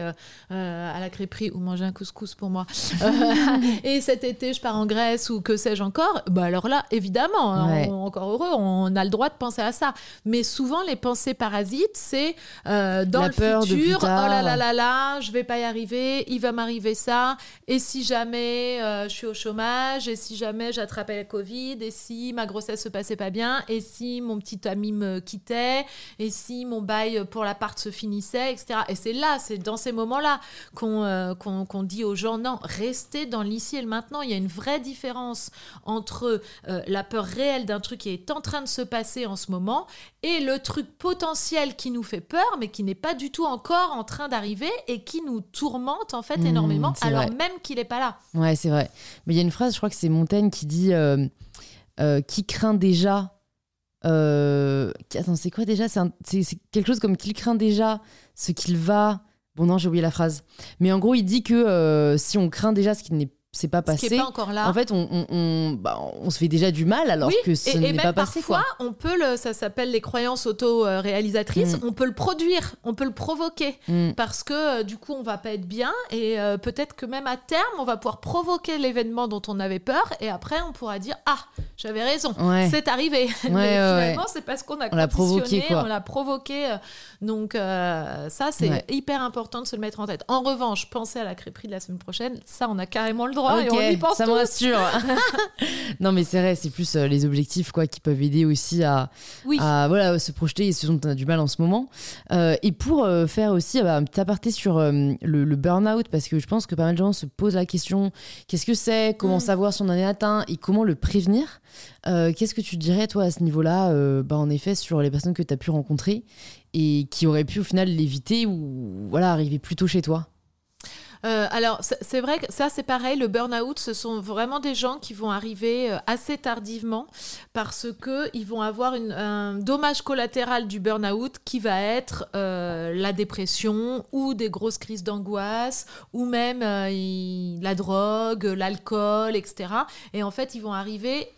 à la crêperie ou manger un couscous pour moi, et cet été je pars en Grèce ou que sais-je encore, bah alors là évidemment, hein, Ouais. on- encore heureux, on a le droit de penser à ça. Mais souvent les pensées parasites, c'est euh, dans La le peur futur, oh là là là là, je vais pas y arriver, il va m'arriver ça, et si jamais euh, je suis au chômage, et si jamais j'attrapais le Covid, et si ma grossesse se passait pas bien, et si mon petit ami me quittait, et si mon bail pour l'appart se finissait, etc. Et c'est là, c'est dans ces moments-là qu'on euh, qu'on dit aux gens, non, restez dans l'ici et le maintenant. Il y a une vraie différence entre la peur réelle d'un truc qui est en train de se passer en ce moment et le truc potentiel qui nous fait peur, mais qui n'est pas du tout encore en train d'arriver et qui nous tourmente en fait Mmh, énormément, alors vrai. même qu'il n'est pas là. Ouais, c'est vrai. Mais il y a une phrase, je crois que c'est Montaigne qui dit euh, euh, Qui craint déjà. euh, Attends, c'est quoi déjà? C'est quelque chose comme qu'il craint déjà ce qu'il va. Bon, non, j'ai oublié la phrase. Mais en gros, il dit que euh, si on craint déjà ce qui n'est c'est pas Ce qui passé, n'est pas encore là. en fait, on, on, on- bah, on se fait déjà du mal alors oui, que ce et, et n'est pas passé. parfois, Quoi. on peut le, ça s'appelle les croyances auto-réalisatrices, Mm. on peut le produire, on peut le provoquer. Mm. parce que euh, du coup on va pas être bien et euh, peut-être que même à terme on va pouvoir provoquer l'événement dont on avait peur et après on pourra dire ah j'avais raison Ouais. c'est arrivé Ouais, mais ouais, finalement c'est parce qu'on a On l'a provoqué, quoi. on l'a provoqué euh, donc euh, ça c'est hyper important de se le mettre en tête en revanche pensez à la crêperie de la semaine prochaine ça on a carrément le droit et Ok, on y pense ça me rassure. non, mais c'est vrai, c'est plus euh, les objectifs quoi qui peuvent aider aussi à, oui à voilà, se projeter et ce dont on a du mal en ce moment. Euh, et pour euh, faire aussi euh, un petit aparté sur le, le burn-out, parce que je pense que pas mal de gens se posent la question qu'est-ce que c'est Comment Mm. savoir si on en est atteint et comment le prévenir Qu'est-ce que tu dirais, toi, à ce niveau-là, bah, en effet, sur les personnes que tu as pu rencontrer et qui auraient pu au final l'éviter ou voilà, arriver plus tôt chez toi? Euh, alors, c'est vrai que ça, c'est pareil. Le burn-out, ce sont vraiment des gens qui vont arriver euh, assez tardivement parce que ils vont avoir un dommage collatéral du burn-out qui va être euh, la dépression ou des grosses crises d'angoisse ou même la drogue, l'alcool, etc. Et en fait, ils vont arriver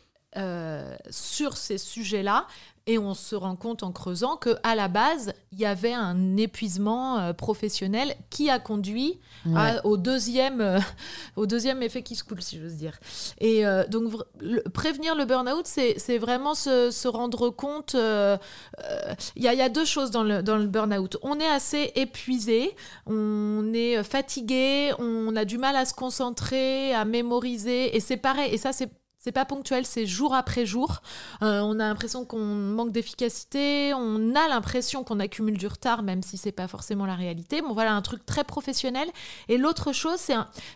sur ces sujets-là et on se rend compte en creusant que à la base il y avait un épuisement euh, professionnel qui a conduit à- au deuxième euh, au deuxième effet qui se coule si j'ose dire. Et euh, donc le- prévenir le burn-out c'est vraiment se, se rendre compte il y, a, y a deux choses dans le, dans le burn-out. On est assez épuisé on est fatigué on a du mal à se concentrer à mémoriser et c'est pareil et ça c'est c'est pas ponctuel, c'est jour après jour. Euh, on a l'impression qu'on manque d'efficacité, on a l'impression qu'on accumule du retard, même si c'est pas forcément la réalité. Bon, voilà, un truc très professionnel. Et l'autre chose,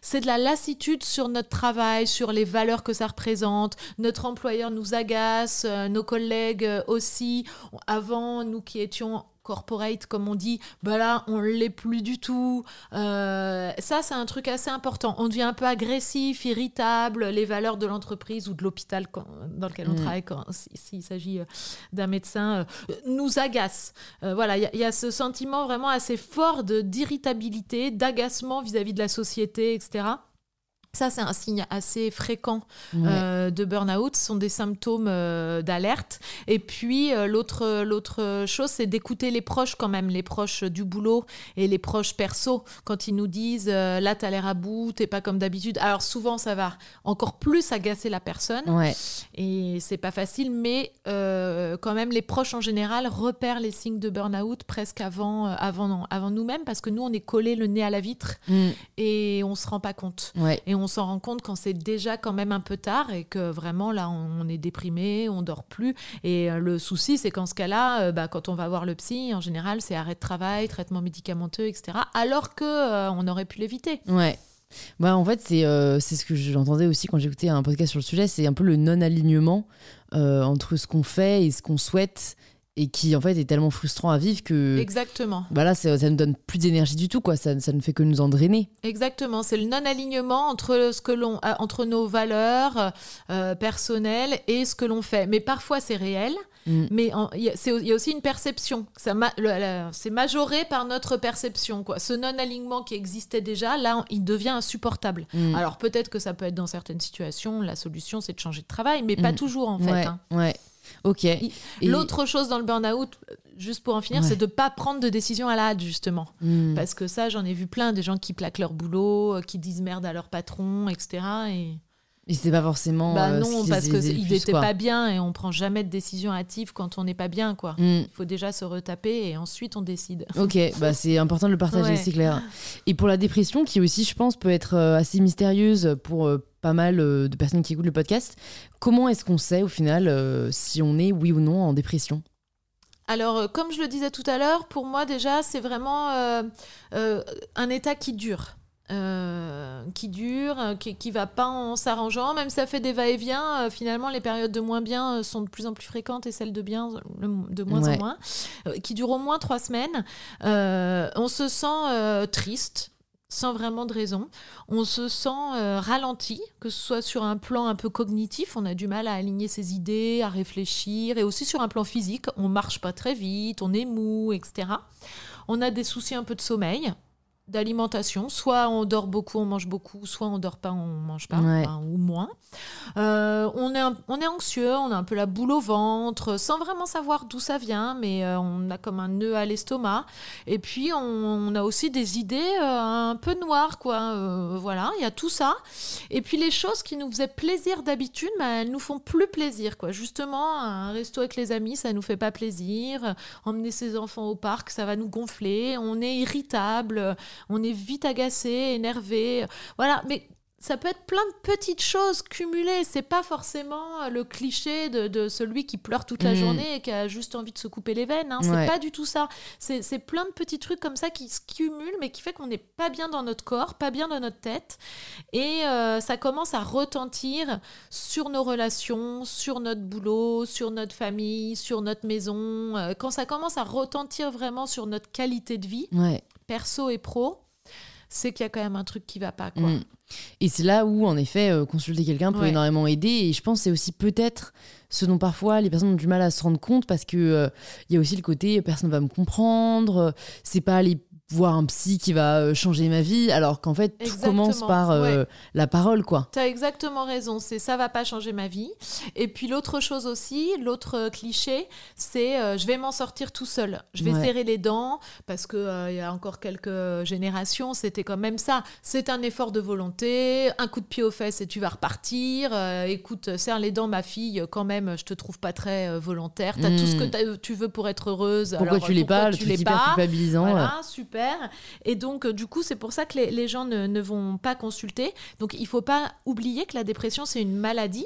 c'est de la lassitude sur notre travail, sur les valeurs que ça représente. Notre employeur nous agace, euh, nos collègues euh, aussi. Avant, nous qui étions corporate, comme on dit, bah là, on l'est plus du tout. Euh, ça, c'est un truc assez important. On devient un peu agressif, irritable. Les valeurs de l'entreprise ou de l'hôpital dans lequel on Mm. travaille, si- s'il s'agit euh, d'un médecin, euh, nous agacent. Euh, voilà, il y y, a ce sentiment vraiment assez fort d'irritabilité, d'agacement vis-à-vis de la société, etc. Ça, c'est un signe assez fréquent euh, de burn-out. Ce sont des symptômes euh, d'alerte. Et puis, euh, l'autre, l'autre chose, c'est d'écouter les proches quand même, les proches du boulot et les proches perso. Quand ils nous disent là, t'as l'air à bout, t'es pas comme d'habitude. Alors, souvent, ça va encore plus agacer la personne. Et c'est pas facile, mais quand même, les proches en général repèrent les signes de burn-out presque avant, avant, avant nous-mêmes parce que nous, on est collé le nez à la vitre mm. et on se rend pas compte. Et on s'en rend compte quand c'est déjà quand même un peu tard et que vraiment là on est déprimé, on dort plus. Et euh, le souci c'est qu'en ce cas-là, euh, bah, quand on va voir le psy, en général c'est arrêt de travail, traitement médicamenteux, etc. Alors que euh, on aurait pu l'éviter. Ouais. Bah, en fait, c'est c'est ce que j'entendais aussi quand j'écoutais un podcast sur le sujet, c'est un peu le non-alignement entre ce qu'on fait et ce qu'on souhaite et qui en fait est tellement frustrant à vivre que exactement bah là ça, ça ne donne plus d'énergie du tout quoi ça, ça ne fait que nous en drainer exactement c'est le non alignement entre ce que l'on entre nos valeurs euh, personnelles et ce que l'on fait mais parfois c'est réel mm. mais il y, a aussi une perception ça c'est majoré par notre perception quoi ce non alignement qui existait déjà là il devient insupportable mm. alors peut-être que ça peut être dans certaines situations la solution c'est de changer de travail mais pas mm. toujours en fait ouais, hein. ouais. Ok. L'autre chose dans le burn-out, juste pour en finir, c'est de ne pas prendre de décision à la hâte, justement. Hmm. Parce que ça, j'en ai vu plein, des gens qui plaquent leur boulot, euh, qui disent merde à leur patron, etc. Et... Et c'est pas forcément. Bah euh, non, parce qu'il n'était pas bien et on prend jamais de décision hâtive quand on n'est pas bien, quoi. Hmm. Il faut déjà se retaper et ensuite on décide. Ok, bah c'est important de le partager, c'est clair. Et pour la dépression, qui aussi, je pense, peut être euh, assez mystérieuse pour pas mal de personnes qui écoutent le podcast, comment est-ce qu'on sait au final si on est oui ou non en dépression? Alors, comme je le disais tout à l'heure, pour moi déjà, c'est vraiment un état qui dure. Euh, qui dure, euh, qui, qui va pas en s'arrangeant, même si ça fait des va-et-vient, euh, finalement les périodes de moins bien sont de plus en plus fréquentes et celles de bien de moins en moins, qui durent au moins trois semaines. on se sent triste, sans vraiment de raison. On se sent ralenti, que ce soit sur un plan un peu cognitif, on a du mal à aligner ses idées, à réfléchir, et aussi sur un plan physique, on marche pas très vite, on est mou, etc. On a des soucis un peu de sommeil, d'alimentation. Soit on dort beaucoup, on mange beaucoup, soit on dort pas, on mange pas, ou moins. Euh, on, est on est anxieux, on a un peu la boule au ventre, sans vraiment savoir d'où ça vient, mais euh, on a comme un nœud à l'estomac. Et puis on, a aussi des idées euh, un peu noires, quoi. voilà, il y a tout ça. Et puis les choses qui nous faisaient plaisir d'habitude, mais elles nous font plus plaisir, quoi. Justement, un resto avec les amis, ça nous fait pas plaisir. Emmener ses enfants au parc, ça va nous gonfler. On est irritable on est vite agacé, énervé. Voilà, mais ça peut être plein de petites choses cumulées. C'est pas forcément le cliché de, celui qui pleure toute la mm. journée et qui a juste envie de se couper les veines. Hein. C'est pas du tout ça. C'est plein de petits trucs comme ça qui se cumulent, mais qui fait qu'on n'est pas bien dans notre corps, pas bien dans notre tête. Et euh, ça commence à retentir sur nos relations, sur notre boulot, sur notre famille, sur notre maison. Euh, quand ça commence à retentir vraiment sur notre qualité de vie, perso et pro, c'est qu'il y a quand même un truc qui va pas. Quoi. Mm. Et c'est là où, en effet, euh, consulter quelqu'un peut énormément aider. Et je pense que c'est aussi peut-être ce dont parfois les personnes ont du mal à se rendre compte parce que euh, y a aussi le côté personne va me comprendre. C'est pas les voir un psy qui va euh, changer ma vie, alors qu'en fait, tout commence par euh, la parole, quoi. Tu as exactement raison, c'est ça va pas changer ma vie. Et puis l'autre chose aussi, l'autre euh, cliché, c'est je vais m'en sortir tout seul. Je vais serrer les dents, parce que il y a encore quelques générations, c'était quand même ça. C'est un effort de volonté, un coup de pied aux fesses et tu vas repartir. écoute, serre les dents, ma fille, quand même, je te trouve pas très volontaire. Tu as tout ce hmm. que tu veux pour être heureuse. Pourquoi tu l'es pas Tu l'es pas culpabilisant. Voilà, super et donc, euh, du coup, c'est pour ça que les, gens ne, vont pas consulter. Donc, il faut pas oublier que la dépression, c'est une maladie.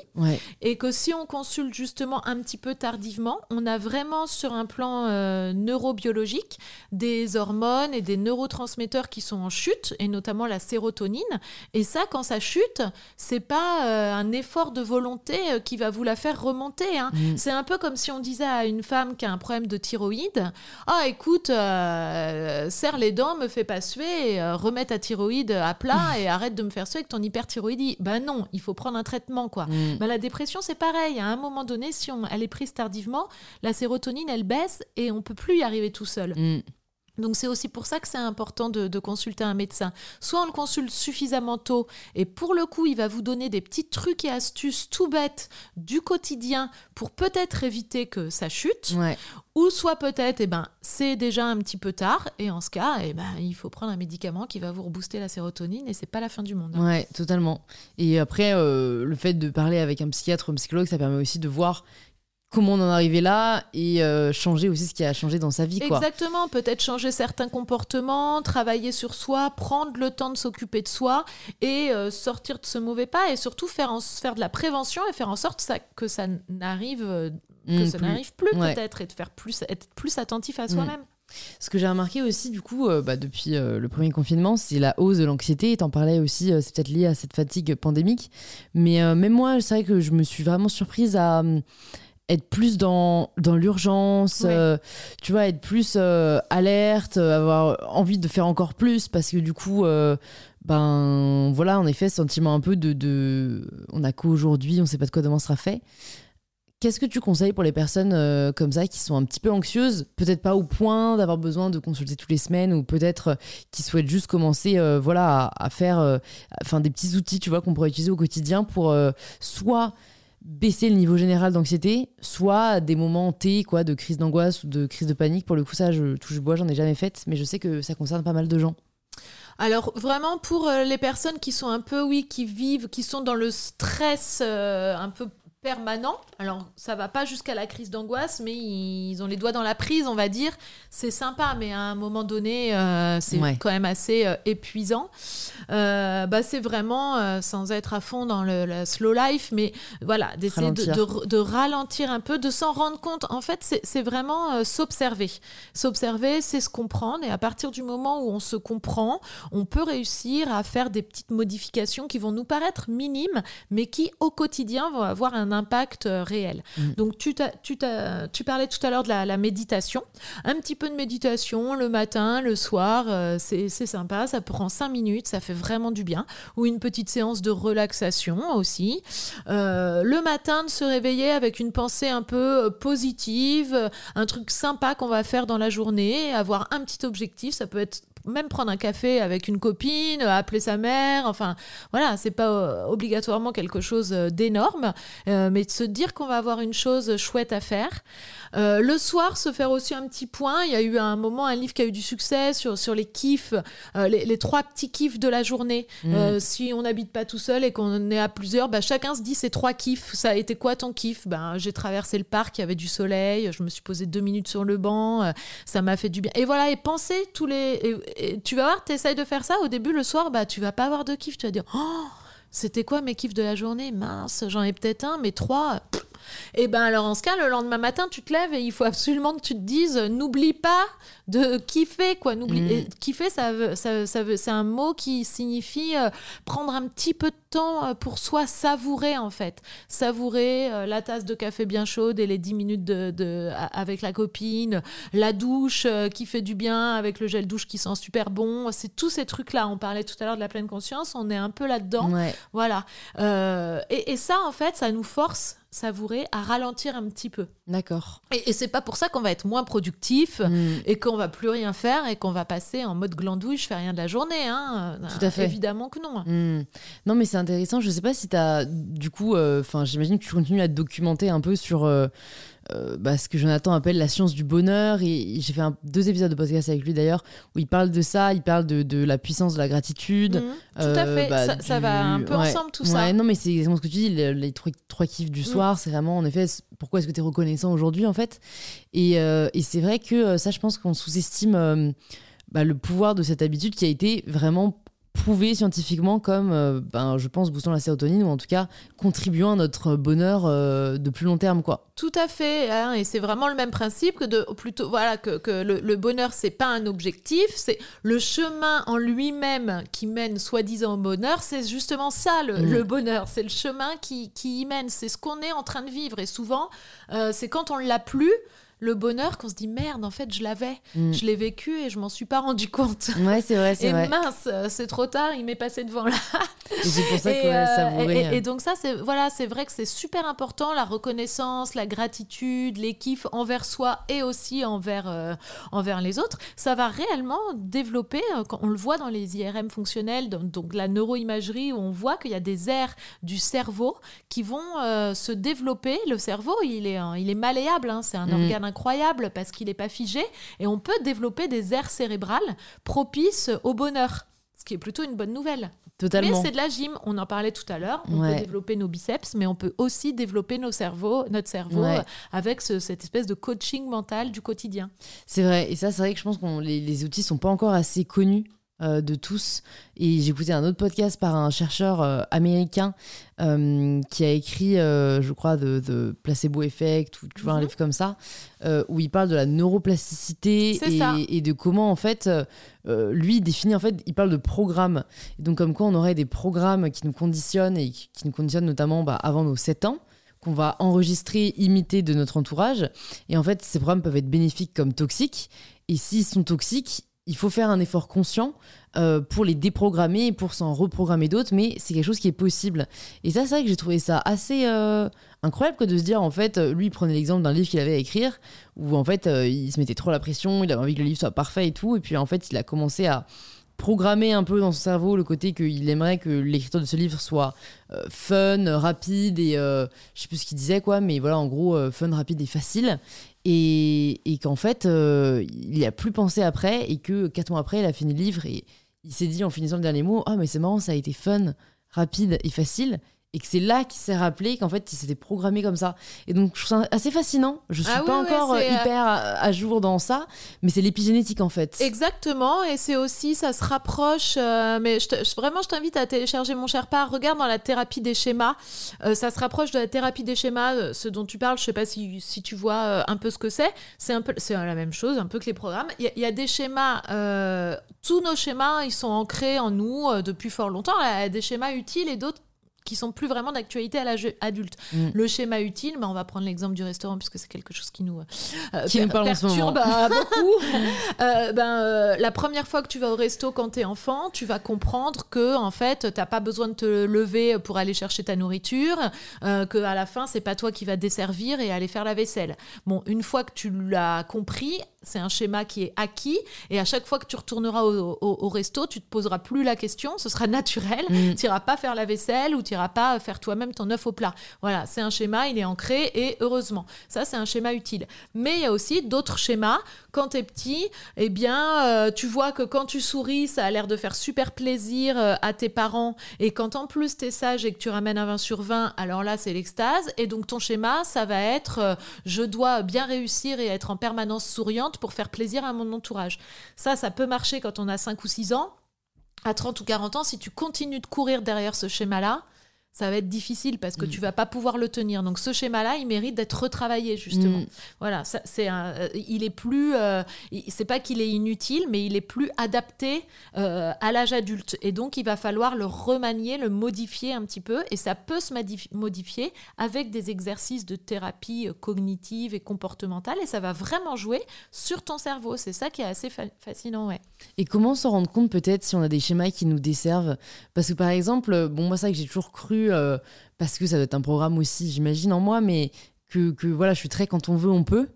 Et que si on consulte justement un petit peu tardivement, on a vraiment sur un plan euh, neurobiologique des hormones et des neurotransmetteurs qui sont en chute, et notamment la sérotonine. Et ça, quand ça chute, c'est pas euh, un effort de volonté qui va vous la faire remonter. Hein. Mm. C'est un peu comme si on disait à une femme qui a un problème de thyroïde Ah, écoute, serre les dents, me fait pas suer, euh, remets ta thyroïde à plat et arrête de me faire suer avec ton hyperthyroïdie. Ben non, il faut prendre un traitement, quoi. Mm. Ben, la dépression, c'est pareil. À un moment donné, si on, elle est prise tardivement, la sérotonine, elle baisse et on peut plus y arriver tout seul. Mm. Donc c'est aussi pour ça que c'est important de, consulter un médecin. Soit on le consulte suffisamment tôt et pour le coup il va vous donner des petits trucs et astuces tout bêtes du quotidien pour peut-être éviter que ça chute. Ou soit peut-être eh ben, c'est déjà un petit peu tard et en ce cas eh ben, il faut prendre un médicament qui va vous rebooster la sérotonine et c'est pas la fin du monde. Ouais, totalement. Et après euh, le fait de parler avec un psychiatre ou un psychologue ça permet aussi de voir comment on en est arrivé là et euh, changer aussi ce qui a changé dans sa vie. Quoi. Exactement, peut-être changer certains comportements, travailler sur soi, prendre le temps de s'occuper de soi et euh, sortir de ce mauvais pas et surtout faire, en, faire de la prévention et faire en sorte ça, que ça n'arrive euh, que mmh, ça n'arrive plus peut-être et de faire plus être plus attentif à mmh. soi-même. Ce que j'ai remarqué aussi, du coup, bah, depuis le premier confinement, c'est la hausse de l'anxiété. Tu en parlais aussi, c'est peut-être lié à cette fatigue pandémique. Mais même moi, c'est vrai que je me suis vraiment surprise à, être plus dans, dans l'urgence, euh, tu vois, être plus euh, alerte, euh, avoir envie de faire encore plus parce que du coup, ben voilà, en effet, sentiment un peu de, de on a qu'aujourd'hui, on sait pas de quoi demain sera fait. Qu'est-ce que tu conseilles pour les personnes comme ça qui sont un petit peu anxieuses, peut-être pas au point d'avoir besoin de consulter toutes les semaines ou peut-être qui souhaitent juste commencer voilà à, à faire enfin des petits outils tu vois qu'on pourrait utiliser au quotidien pour soit baisser le niveau général d'anxiété, soit des moments T, quoi, de crise d'angoisse ou de crise de panique. Pour le coup, ça, je touche bois, j'en ai jamais fait, mais je sais que ça concerne pas mal de gens. Alors vraiment pour euh, les personnes qui sont un peu, oui, qui vivent, qui sont dans le stress euh, un peu permanent. Alors, ça va pas jusqu'à la crise d'angoisse, mais ils ont les doigts dans la prise, on va dire. C'est sympa, mais à un moment donné, euh, c'est quand même assez euh, épuisant. Euh, bah, c'est vraiment, sans être à fond dans le, slow life, mais voilà, d'essayer de, ralentir un peu, de s'en rendre compte. En fait, c'est vraiment s'observer. S'observer, c'est se comprendre, et à partir du moment où on se comprend, on peut réussir à faire des petites modifications qui vont nous paraître minimes, mais qui, au quotidien, vont avoir un impact euh, réel. Mm. Donc tu, tu, tu parlais tout à l'heure de la, méditation. Un petit peu de méditation le matin, le soir, euh, c'est sympa, ça prend cinq minutes, ça fait vraiment du bien. Ou une petite séance de relaxation aussi. Euh, le matin, de se réveiller avec une pensée un peu positive, un truc sympa qu'on va faire dans la journée, avoir un petit objectif, ça peut être même prendre un café avec une copine, appeler sa mère, enfin voilà, c'est pas euh, obligatoirement quelque chose euh, d'énorme, euh, mais de se dire qu'on va avoir une chose chouette à faire. Le soir, se faire aussi un petit point. Il y a eu un moment un livre qui a eu du succès sur, sur les kiffs, les, trois petits kiffs de la journée. Mmh. si on n'habite pas tout seul et qu'on est à plusieurs, bah, chacun se dit ces trois kiffs. Ça a été quoi ton kiff? Ben, J'ai traversé le parc, il y avait du soleil, je me suis posé deux minutes sur le banc, ça m'a fait du bien. Et voilà, et penser tous les tu vas voir, tu essayes de faire ça au début le soir, bah tu vas pas avoir de kiff, tu vas dire oh c'était quoi mes kiffs de la journée? Mince, j'en ai peut-être un, mais trois. Et eh ben alors en ce cas, le lendemain matin, tu te lèves et il faut absolument que tu te dises, n'oublie pas de kiffer quoi. N'oublie mm. kiffer, ça veut, ça, ça veut, c'est un mot qui signifie euh, prendre un petit peu de temps euh, pour soi, savourer en fait, savourer euh, la tasse de café bien chaude et les 10 minutes de, de avec la copine, la douche qui fait du bien avec le gel douche qui sent super bon. C'est tous ces trucs là. On parlait tout à l'heure de la pleine conscience, on est un peu là-dedans. Voilà. Et, et ça en fait, ça nous force savourer, à ralentir un petit peu. D'accord. Et, et c'est pas pour ça qu'on va être moins productif mm. et qu'on va plus rien faire et qu'on va passer en mode glandouille, je fais rien de la journée. Hein. Tout à fait. Évidemment que non. Mm. Non, mais c'est intéressant. Je sais pas si tu as, du coup, euh, j'imagine que tu continues à te documenter un peu sur. Euh, euh, bah, ce que Jonathan appelle la science du bonheur. Et j'ai fait un, deux épisodes de podcast avec lui d'ailleurs, où il parle de ça, il parle de, de la puissance de la gratitude. Mhm. tout à fait, bah, ça, va un peu ensemble tout ça. Non, mais c'est exactement ce que tu dis, les, trois, trois, kiffs du mhm. soir, c'est vraiment en effet pourquoi est-ce que tu es reconnaissant aujourd'hui en fait? Et, euh, et c'est vrai que euh, ça, je pense qu'on sous-estime. Bah, le pouvoir de cette habitude qui a été vraiment prouvé scientifiquement comme, euh, ben, je pense, boostant la sérotonine ou en tout cas contribuant à notre bonheur euh, de plus long terme, quoi. Tout à fait, hein, et c'est vraiment le même principe que de plutôt voilà que, que le, le, bonheur c'est pas un objectif, c'est le chemin en lui-même qui mène soi-disant au bonheur, c'est justement ça le, mm. le bonheur, c'est le chemin qui, qui y mène, c'est ce qu'on est en train de vivre et souvent euh, c'est quand on l'a plus le bonheur qu'on se dit merde, en fait, je l'avais, mm. je l'ai vécu et je m'en suis pas rendu compte. Ouais, c'est vrai, c'est vrai. Et mince, c'est trop tard, il m'est passé devant là. Et c'est pour ça que Et, ouais, euh, savourer, et- et donc ça, c'est voilà, c'est vrai que c'est super important la reconnaissance, la gratitude, les kiffs envers soi et aussi envers euh, envers les autres. Ça va réellement développer. euh, quand on le voit dans les IRM fonctionnels, dans- donc la neuroimagerie, où on voit qu'il y a des aires du cerveau qui vont euh, se développer. Le cerveau, il est il est malléable. hein. c'est un Mm. organe incroyable parce qu'il n'est pas figé et on peut développer des aires cérébrales propices au bonheur. Ce qui est plutôt une bonne nouvelle. totalement. Mais c'est de la gym, on en parlait tout à l'heure. On Ouais. peut développer nos biceps, mais on peut aussi développer nos cerveaux, notre cerveau Ouais. euh, avec ce- cette espèce de coaching mental du quotidien. C'est vrai, et ça, c'est vrai que je pense que les, les outils sont pas encore assez connus euh, de tous. Et j'ai écouté un autre podcast par un chercheur euh, américain euh, qui a écrit, je crois, de, de Placebo Effect, ou tu vois, un Mhm. livre comme ça, où il parle de la neuroplasticité et, et de comment, en fait, lui il définit, en fait, il parle de programmes. Et donc, comme quoi on aurait des programmes qui nous conditionnent et qui, qui nous conditionnent notamment bah, avant nos 7 ans qu'on va enregistrer, imiter de notre entourage. Et en fait, ces programmes peuvent être bénéfiques comme toxiques. Et s'ils sont toxiques, il faut faire un effort conscient euh, pour les déprogrammer et pour s'en reprogrammer d'autres, mais c'est quelque chose qui est possible. Et ça, c'est vrai que j'ai trouvé ça assez euh, incroyable que de se dire, en fait, euh, lui, il prenait l'exemple d'un livre qu'il avait à écrire, où en fait, il se mettait trop la pression, il avait envie que le livre soit parfait et tout, et puis en fait, il a commencé à programmer un peu dans son cerveau le côté qu'il aimerait que l'écriture de ce livre soit fun, rapide et euh, je sais plus ce qu'il disait quoi, mais voilà en gros fun, rapide et facile et, qu'en fait euh, il y a plus pensé après et que quatre mois après il a fini le livre et il s'est dit en finissant le dernier mot ah mais c'est marrant ça a été fun, rapide et facile et que c'est là qu'il s'est rappelé qu'en fait il s'était programmé comme ça. Et donc je trouve ça assez fascinant. Je suis Ah pas oui, encore euh, euh, hyper à, à jour dans ça mais c'est l'épigénétique en fait. Exactement, et c'est aussi, ça se rapproche, euh, mais je te- je- vraiment je t'invite à télécharger mon Sherpa, regarde dans la thérapie des schémas, Euh, ça se rapproche de la thérapie des schémas, euh, ce dont tu parles, je sais pas si, si tu vois euh, un peu ce que c'est, c'est un peu c'est la même chose, un peu que les programmes. Il y, y a des schémas, euh, tous nos schémas, ils sont ancrés en nous euh, depuis fort longtemps, il y a des schémas utiles et d'autres qui sont plus vraiment d'actualité à l'âge adulte. Mm. Le schéma utile, bah, on va prendre l'exemple du restaurant puisque c'est quelque chose qui nous, euh, Qui nous perturbe euh, beaucoup. Euh, ben, euh, la première fois que tu vas au resto quand t'es enfant, tu vas comprendre que en fait, t'as pas besoin de te lever pour aller chercher ta nourriture, que à la fin, c'est pas toi qui va desservir et aller faire la vaisselle. Bon, une fois que tu l'as compris, c'est un schéma qui est acquis et à chaque fois que tu retourneras au, au- au resto, tu te poseras plus la question, ce sera naturel. Mm. Tu n'iras pas faire la vaisselle ou n'iras pas faire toi-même ton œuf au plat. Voilà, c'est un schéma, il est ancré et heureusement. Ça, c'est un schéma utile. Mais il y a aussi d'autres schémas. Quand tu es petit, eh bien, euh, tu vois que quand tu souris, ça a l'air de faire super plaisir euh, à tes parents. Et quand en plus tu es sage et que tu ramènes un 20 sur 20, alors là, c'est l'extase. Et donc ton schéma, ça va être euh, je dois bien réussir et être en permanence souriante pour faire plaisir à mon entourage. Ça, ça peut marcher quand on a 5 ou 6 ans. À 30 ou 40 ans, si tu continues de courir derrière ce schéma-là, ça va être difficile parce que Mm. tu vas pas pouvoir le tenir. Donc ce schéma-là, il mérite d'être retravaillé justement. Mm. Voilà, ça, c'est un, euh, il est plus, euh, c'est pas qu'il est inutile, mais il est plus adapté euh, à l'âge adulte. Et donc il va falloir le remanier, le modifier un petit peu. Et ça peut se modif- modifier avec des exercices de thérapie euh, cognitive et comportementale. Et ça va vraiment jouer sur ton cerveau. C'est ça qui est assez fa- fascinant, ouais. Et comment s'en rendre compte peut-être si on a des schémas qui nous desservent? Parce que par exemple, bon moi c'est vrai que j'ai toujours cru, euh, parce que ça doit être un programme aussi, j'imagine en moi, mais que, que voilà, je suis très quand on veut, on peut.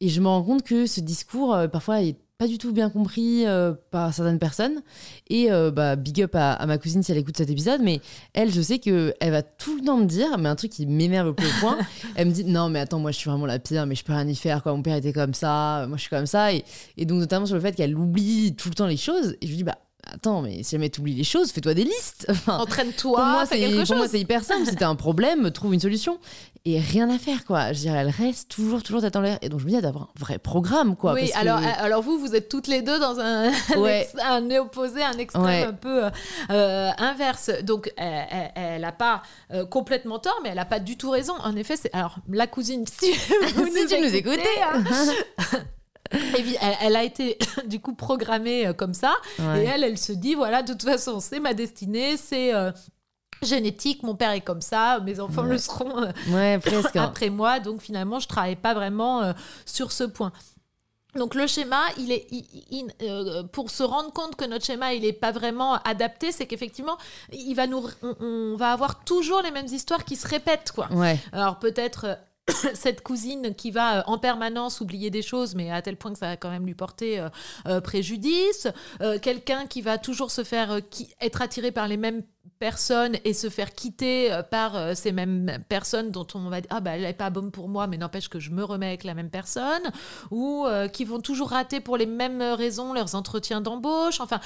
Et je me rends compte que ce discours, euh, parfois, est pas du tout bien compris euh, par certaines personnes. Et euh, bah, big up à, à ma cousine si elle écoute cet épisode, mais elle, je sais que elle va tout le temps me dire, mais un truc qui m'énerve au plus haut point, elle me dit non mais attends moi je suis vraiment la pire, mais je peux rien y faire quoi. Mon père était comme ça, moi je suis comme ça, et, et donc notamment sur le fait qu'elle oublie tout le temps les choses. Et je lui dis bah attends mais si jamais tu oublies les choses, fais-toi des listes. Enfin, Entraîne-toi, pour moi, c'est, quelque pour moi, chose. c'est hyper simple. Si t'as un problème, trouve une solution. Et rien à faire, quoi. Je dirais, elle reste toujours, toujours tête en l'air. Et donc, je me dis, d'avoir un vrai programme, quoi. oui, parce alors, alors vous, vous êtes toutes les deux dans un, Ouais. un opposé, un extrême Ouais. un peu euh, inverse. Donc, elle- n'a pas euh, complètement tort, mais elle n'a pas du tout raison. En effet, c'est alors la cousine. Si, vous Si nous écoutais. hein. Elle, a été du coup programmée euh, comme ça, Ouais. et elle, elle se dit voilà, de toute façon, c'est ma destinée, c'est euh, génétique, mon père est comme ça, mes enfants Ouais. le seront. euh, Ouais, presque. après moi. Donc finalement, je travaille pas vraiment euh, sur ce point. Donc le schéma, il est euh, pour se rendre compte que notre schéma il n'est pas vraiment adapté, c'est qu'effectivement il va nous, on, va avoir toujours les mêmes histoires qui se répètent quoi. Ouais. Alors peut-être cette cousine qui va euh, en permanence oublier des choses, mais à tel point que ça va quand même lui porter préjudice. Quelqu'un qui va toujours se faire être attiré par les mêmes personnes et se faire quitter euh, par euh, ces mêmes personnes dont on va dire ah bah elle est pas bonne pour moi mais n'empêche que je me remets avec la même personne. Ou euh, qui vont toujours rater pour les mêmes raisons leurs entretiens d'embauche. Enfin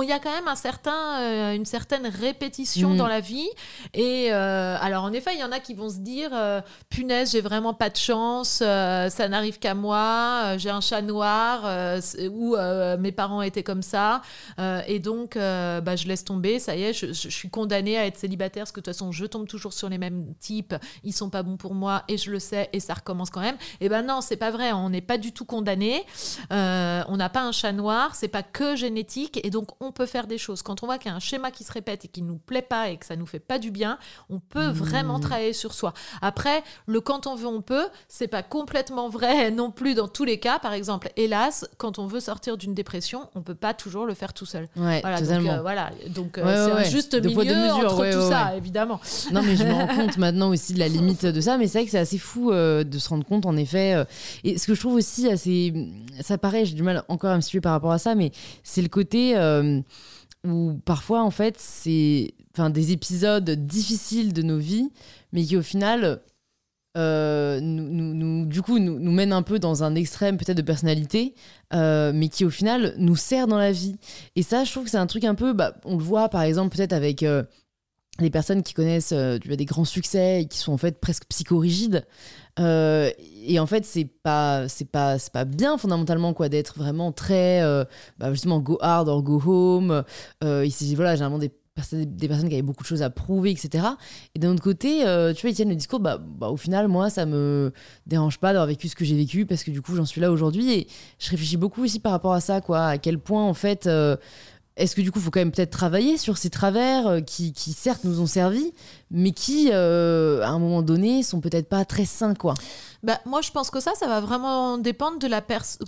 il y a quand même un certain une certaine répétition mm. dans la vie. Et alors en effet il y en a qui vont se dire punaise j'ai vraiment pas de chance ça n'arrive qu'à moi j'ai un chat noir ou mes parents étaient comme ça et donc bah, je laisse tomber ça y est je, je suis condamnée à être célibataire parce que de toute façon, je tombe toujours sur les mêmes types, ils sont pas bons pour moi et je le sais et ça recommence quand même. Et eh ben non, c'est pas vrai, on n'est pas du tout condamné. Euh, on n'a pas un chat noir, c'est pas que génétique et donc on peut faire des choses. Quand on voit qu'il y a un schéma qui se répète et qui nous plaît pas et que ça nous fait pas du bien, on peut mmh. vraiment travailler sur soi. Après, le quand on veut, on peut, c'est pas complètement vrai non plus dans tous les cas. Par exemple, hélas, quand on veut sortir d'une dépression, on peut pas toujours le faire tout seul. voilà, donc, euh, voilà, donc euh, c'est juste milieu de entre tout ça, évidemment. Non, mais je me rends compte maintenant aussi de la limite de ça. Mais c'est vrai que c'est assez fou euh, de se rendre compte, en effet. Euh, et ce que je trouve aussi assez. Ça paraît, j'ai du mal encore à me situer par rapport à ça, mais c'est le côté euh, où parfois, en fait, c'est enfin, des épisodes difficiles de nos vies, mais qui au final. Nous, nous, du coup, nous, mènent un peu dans un extrême peut-être de personnalité, mais qui au final nous sert dans la vie. Et ça, je trouve que c'est un truc un peu, bah, on le voit par exemple peut-être avec les personnes qui connaissent euh, des grands succès et qui sont en fait presque psychorigides. Euh, et en fait, c'est pas, c'est pas, c'est pas bien fondamentalement quoi d'être vraiment très, euh, bah, justement, go hard or go home. ici, voilà, généralement des des personnes qui avaient beaucoup de choses à prouver, etc. Et d'un autre côté, tu vois, ils tiennent le discours, bah, bah, au final, moi, ça me dérange pas d'avoir vécu ce que j'ai vécu parce que du coup, j'en suis là aujourd'hui. Et je réfléchis beaucoup aussi par rapport à ça, quoi, à quel point, en fait, est-ce que du coup, il faut quand même peut-être travailler sur ces travers euh, qui, qui, certes nous ont servi, mais qui, euh, à un moment donné, sont peut-être pas très sains, quoi bah, moi, je pense que ça, ça va vraiment dépendre de la,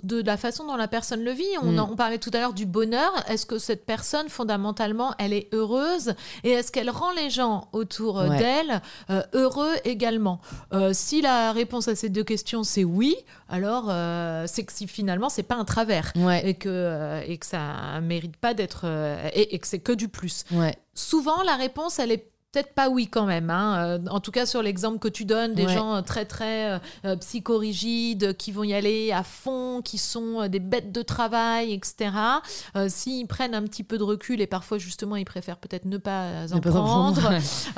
de la façon dont la personne le vit. On, mm. on parlait tout à l'heure du bonheur. Est-ce que cette personne, fondamentalement, elle est heureuse? Et est-ce qu'elle rend les gens autour euh, d'elle heureux également? Si la réponse à ces deux questions, c'est oui, alors c'est que si finalement, c'est pas un travers et, que, et que ça mérite pas d'être... et, et, que c'est que du plus. Souvent, la réponse, elle est Peut-être pas oui quand même. Hein. Euh, en tout cas sur l'exemple que tu donnes, des gens euh, très très euh, euh, psychorigides qui vont y aller à fond, qui sont des bêtes de travail, etc. S'ils prennent un petit peu de recul et parfois justement ils préfèrent peut-être ne pas en prendre,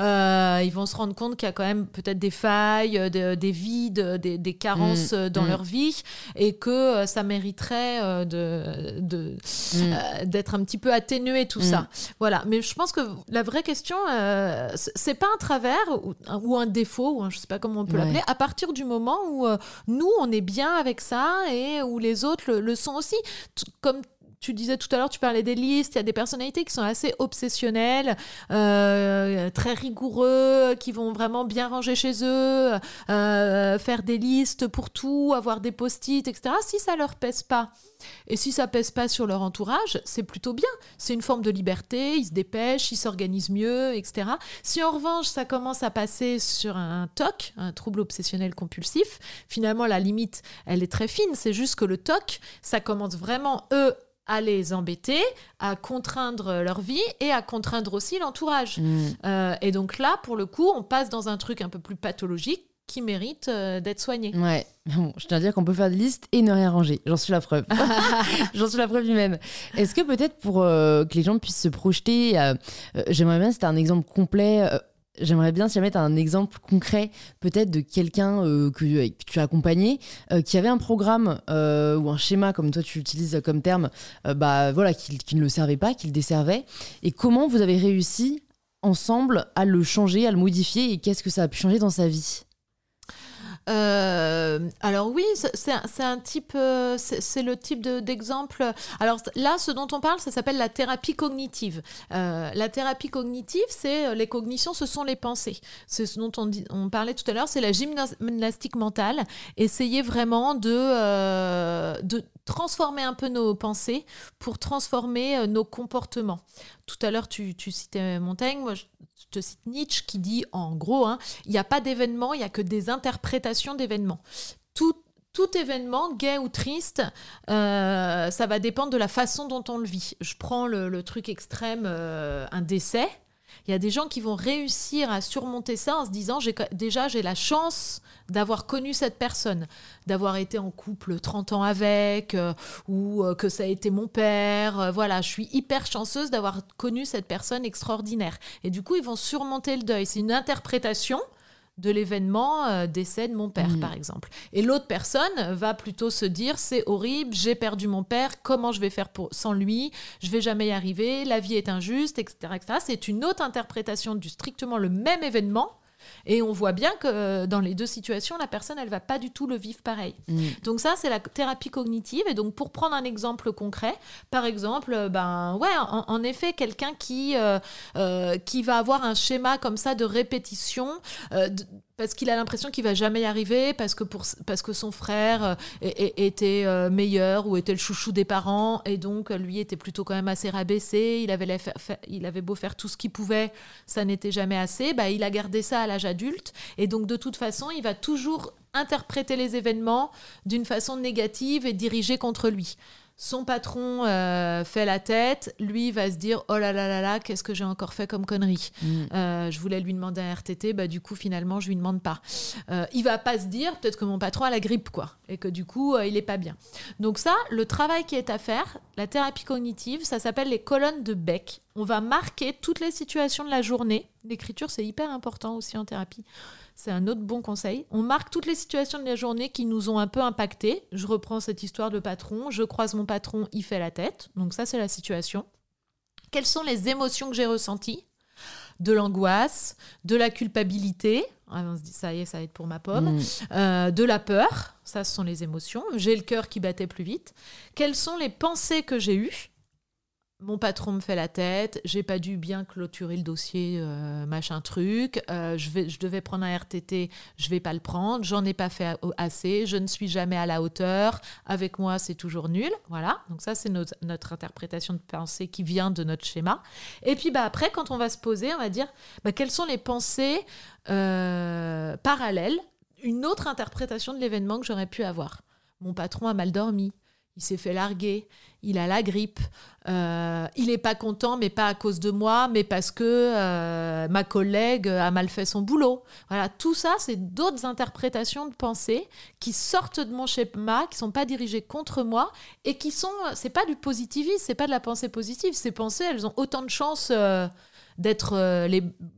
ils vont se rendre compte qu'il y a quand même peut-être des failles, des vides, des, carences mm, dans mm. leur vie et que ça mériterait de, mm. d'être un petit peu atténué tout ça. Voilà. Mais je pense que la vraie question c'est pas un travers ou, un défaut, ou je sais pas comment on peut l'appeler, à partir du moment où euh, nous, on est bien avec ça et où les autres le, sont aussi. comme tu disais tout à l'heure, tu parlais des listes, il y a des personnalités qui sont assez obsessionnelles, euh, très rigoureux, qui vont vraiment bien ranger chez eux, euh, faire des listes pour tout, avoir des post-it, etc. Si ça leur pèse pas, et si ça pèse pas sur leur entourage, c'est plutôt bien. C'est une forme de liberté, ils se dépêchent, ils s'organisent mieux, etc. Si en revanche ça commence à passer sur un TOC, un trouble obsessionnel compulsif, finalement la limite, elle est très fine. C'est juste que le TOC, ça commence vraiment, eux, à les embêter, à contraindre leur vie et à contraindre aussi l'entourage. Mm. Euh, et donc là, pour le coup, on passe dans un truc un peu plus pathologique qui mérite euh, d'être soigné. Ouais, bon, je tiens à dire qu'on peut faire des listes et ne rien ranger. J'en suis la preuve. J'en suis la preuve humaine. Est-ce que peut-être pour euh, que les gens puissent se projeter, j'aimerais bien c'était un exemple complet J'aimerais bien si jamais tu un exemple concret, peut-être de quelqu'un euh, que, tu as accompagné, euh, qui avait un programme euh, ou un schéma, comme toi tu utilises comme terme, bah, voilà, qui, qui, ne le servait pas, qui le desservait, et comment vous avez réussi ensemble à le changer, à le modifier, et qu'est-ce que ça a pu changer dans sa vie? Euh, alors oui, c'est un, type, euh, c'est le type d'exemple. alors là, ce dont on parle, ça s'appelle la thérapie cognitive. Euh, la thérapie cognitive, c'est les cognitions, ce sont les pensées. C'est ce dont on, parlait tout à l'heure, c'est la gymnastique mentale. Essayer vraiment de transformer un peu nos pensées pour transformer euh, nos comportements. Tout à l'heure, tu, citais Montaigne, moi je te cite Nietzsche qui dit en gros, hein, il n'y a pas d'événement, il n'y a que des interprétations d'événements. Tout, tout événement, gay ou triste, euh, ça va dépendre de la façon dont on le vit. Je prends le, truc extrême, euh, un décès. Il y a des gens qui vont réussir à surmonter ça en se disant déjà j'ai la chance d'avoir connu cette personne, d'avoir été en couple 30 ans avec, euh, ou que ça a été mon père. voilà, je suis hyper chanceuse d'avoir connu cette personne extraordinaire. Et du coup, ils vont surmonter le deuil. C'est une interprétation de l'événement euh, décès de mon père, mm. par exemple. Et l'autre personne va plutôt se dire c'est horrible, j'ai perdu mon père, comment je vais faire pour, sans lui, je vais jamais y arriver, la vie est injuste, etc. etc. C'est une autre interprétation du strictement le même événement et on voit bien que euh, dans les deux situations, la personne, elle va pas du tout le vivre pareil. Mm. Donc ça, c'est la thérapie cognitive. Et donc pour prendre un exemple concret, par exemple, euh, ben ouais, en, effet, quelqu'un qui euh, qui va avoir un schéma comme ça de répétition. Parce qu'il a l'impression qu'il va jamais y arriver, parce que, pour, parce que son frère était meilleur ou était le chouchou des parents, et donc lui était plutôt quand même assez rabaissé, il avait, il avait beau faire tout ce qu'il pouvait, ça n'était jamais assez, bah, il a gardé ça à l'âge adulte. Et donc, de toute façon, il va toujours interpréter les événements d'une façon négative et dirigée contre lui. Son patron euh, fait la tête, lui va se dire oh là là là là, qu'est-ce que j'ai encore fait comme connerie mm. euh, Je voulais lui demander un RTT, bah du coup finalement je lui demande pas. Euh, il va pas se dire peut-être que mon patron a la grippe quoi, et que du coup il est pas bien. Donc ça, le travail qui est à faire, la thérapie cognitive, ça s'appelle les colonnes de Beck. On va marquer toutes les situations de la journée. L'écriture c'est hyper important aussi en thérapie. C'est un autre bon conseil. On marque toutes les situations de la journée qui nous ont un peu impacté. Je reprends cette histoire de patron. Je croise mon patron, il fait la tête. Donc ça, c'est la situation. Quelles sont les émotions que j'ai ressenties? De l'angoisse, de la culpabilité. Ah, on se dit, ça y est, ça va être pour ma pomme. Mm. Euh, de la peur. Ça, ce sont les émotions. J'ai le cœur qui battait plus vite. Quelles sont les pensées que j'ai eues? Mon patron me fait la tête, j'ai pas dû bien clôturer le dossier, euh, machin truc, euh, je, vais, je devais prendre un RTT, je vais pas le prendre, j'en ai pas fait assez, je ne suis jamais à la hauteur, avec moi c'est toujours nul, voilà. Donc ça c'est notre, interprétation de pensée qui vient de notre schéma. Et puis bah, après quand on va se poser, on va dire bah, quelles sont les pensées euh, parallèles, une autre interprétation de l'événement que j'aurais pu avoir? Mon patron a mal dormi, il s'est fait larguer, il a la grippe, euh, il n'est pas content, mais pas à cause de moi, mais parce que euh, ma collègue a mal fait son boulot. Voilà, tout ça, c'est d'autres interprétations de pensée qui sortent de mon schéma, qui sont pas dirigées contre moi et qui sont, c'est pas du positivisme, c'est pas de la pensée positive. Ces pensées, elles ont autant de chances. Euh, d'être euh,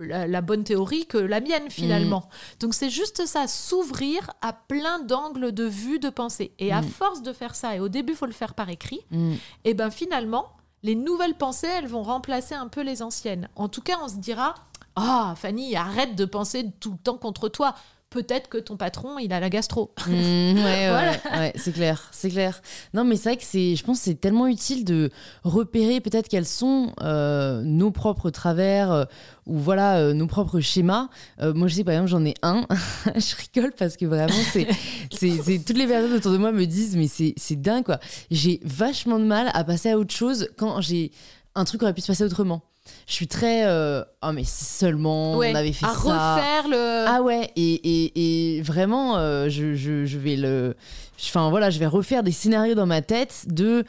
la, bonne théorie que la mienne finalement. Mm. Donc c'est juste ça, s'ouvrir à plein d'angles de vue, de pensée. Et à mm. force de faire ça, et au début il faut le faire par écrit, mm. et ben finalement les nouvelles pensées, elles vont remplacer un peu les anciennes. En tout cas, on se dira ah, Fanny, arrête de penser tout le temps contre toi peut-être que ton patron, il a la gastro. Mmh, ouais, ouais, c'est clair, c'est clair. Non, mais c'est vrai que c'est, je pense, que c'est tellement utile de repérer peut-être quels sont euh, nos propres travers euh, ou voilà euh, nos propres schémas. moi, je sais par exemple, j'en ai un. je rigole parce que vraiment, c'est, c'est, toutes les personnes autour de moi me disent, mais c'est, c'est dingue quoi. J'ai vachement de mal à passer à autre chose quand j'ai un truc aurait pu se passer autrement je suis très euh, oh mais seulement on avait fait à refaire le ah ouais et, et, et vraiment euh, je, je, je, vais le enfin voilà je vais refaire des scénarios dans ma tête de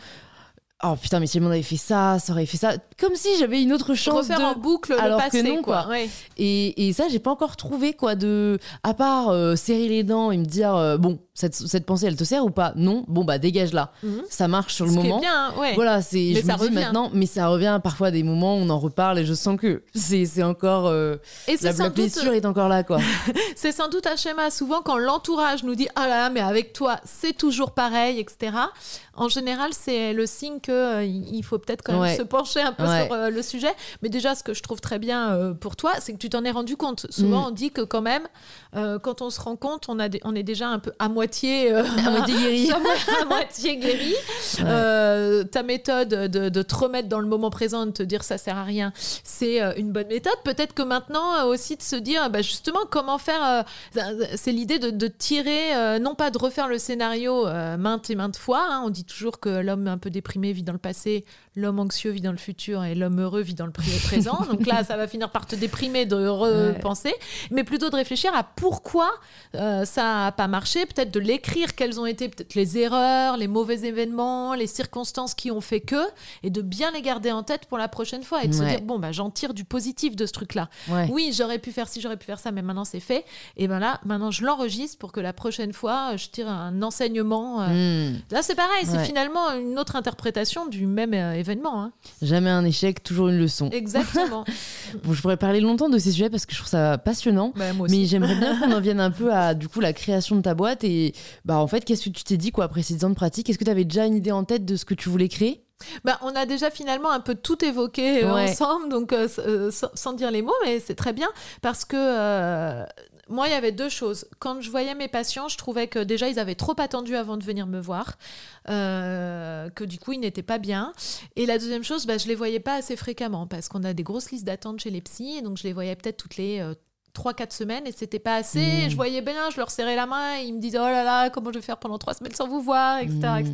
oh putain mais si on avait fait ça ça aurait fait ça comme si j'avais une autre chance refaire de en boucle alors le passé, que non quoi, et, et ça j'ai pas encore trouvé quoi de à part euh, serrer les dents et me dire bon cette, cette, pensée, elle te sert ou pas? Non, bon bah dégage-la. Mhm. Ça marche sur le Ce moment. Bien, ouais. Voilà, c'est. Je me dis maintenant, mais ça revient parfois à des moments où on en reparle et je sens que c'est encore. Euh, et la, la blessure est encore là, quoi. c'est sans doute un schéma. Souvent, quand l'entourage nous dit ah là là, mais avec toi, c'est toujours pareil, etc. En général, c'est le signe qu'il faut peut-être quand même Ouais. se pencher un peu Ouais. sur euh, le sujet. Mais déjà, ce que je trouve très bien euh, pour toi, c'est que tu t'en es rendu compte. Souvent, Mm. on dit que quand même, euh, quand on se rend compte, on, a des- on est déjà un peu à moitié, euh, À moitié guéri. à mo- à moitié guéri. Euh, ta méthode de, de te remettre dans le moment présent, de te dire ça sert à rien, c'est euh, une bonne méthode. Peut-être que maintenant euh, aussi de se dire, bah, justement, comment faire. euh, c'est l'idée de, de tirer, euh, non pas de refaire le scénario euh, maintes et maintes fois. hein. On dit toujours que l'homme un peu déprimé dans le passé, l'homme anxieux vit dans le futur et l'homme heureux vit dans le pré- présent. Donc là, ça va finir par te déprimer de repenser, mais plutôt de réfléchir à pourquoi euh, ça n'a pas marché, peut-être de l'écrire, quelles ont été peut-être les erreurs, les mauvais événements, les circonstances qui ont fait que, et de bien les garder en tête pour la prochaine fois et de se dire, bon, bah, j'en tire du positif de ce truc-là. Ouais. Oui, j'aurais pu faire ci, j'aurais pu faire ça, mais maintenant c'est fait. Et ben là, maintenant je l'enregistre pour que la prochaine fois, je tire un enseignement. euh. Hmm. Là, c'est pareil, c'est finalement une autre interprétation du même euh, événement. hein. Jamais un échec, toujours une leçon. Exactement. Bon, je pourrais parler longtemps de ces sujets parce que je trouve ça passionnant. Bah, moi aussi. Mais j'aimerais bien qu'on en vienne un peu à du coup la création de ta boîte et bah en fait qu'est-ce que tu t'es dit quoi après ces ans de pratique? Est-ce que tu avais déjà une idée en tête de ce que tu voulais créer? Bah, on a déjà finalement un peu tout évoqué euh, Ouais. ensemble, donc euh, euh, sans, sans dire les mots, mais c'est très bien parce que euh, moi, il y avait deux choses. Quand je voyais mes patients, je trouvais que déjà ils avaient trop attendu avant de venir me voir, euh, que du coup ils n'étaient pas bien. Et la deuxième chose, bah, je les voyais pas assez fréquemment parce qu'on a des grosses listes d'attente chez les psys, et donc je les voyais peut-être toutes les euh, 3-4 semaines et c'était pas assez. Mm. Je voyais bien, je leur serrais la main et ils me disaient oh là là, comment je vais faire pendant 3 semaines sans vous voir, etc. Etc.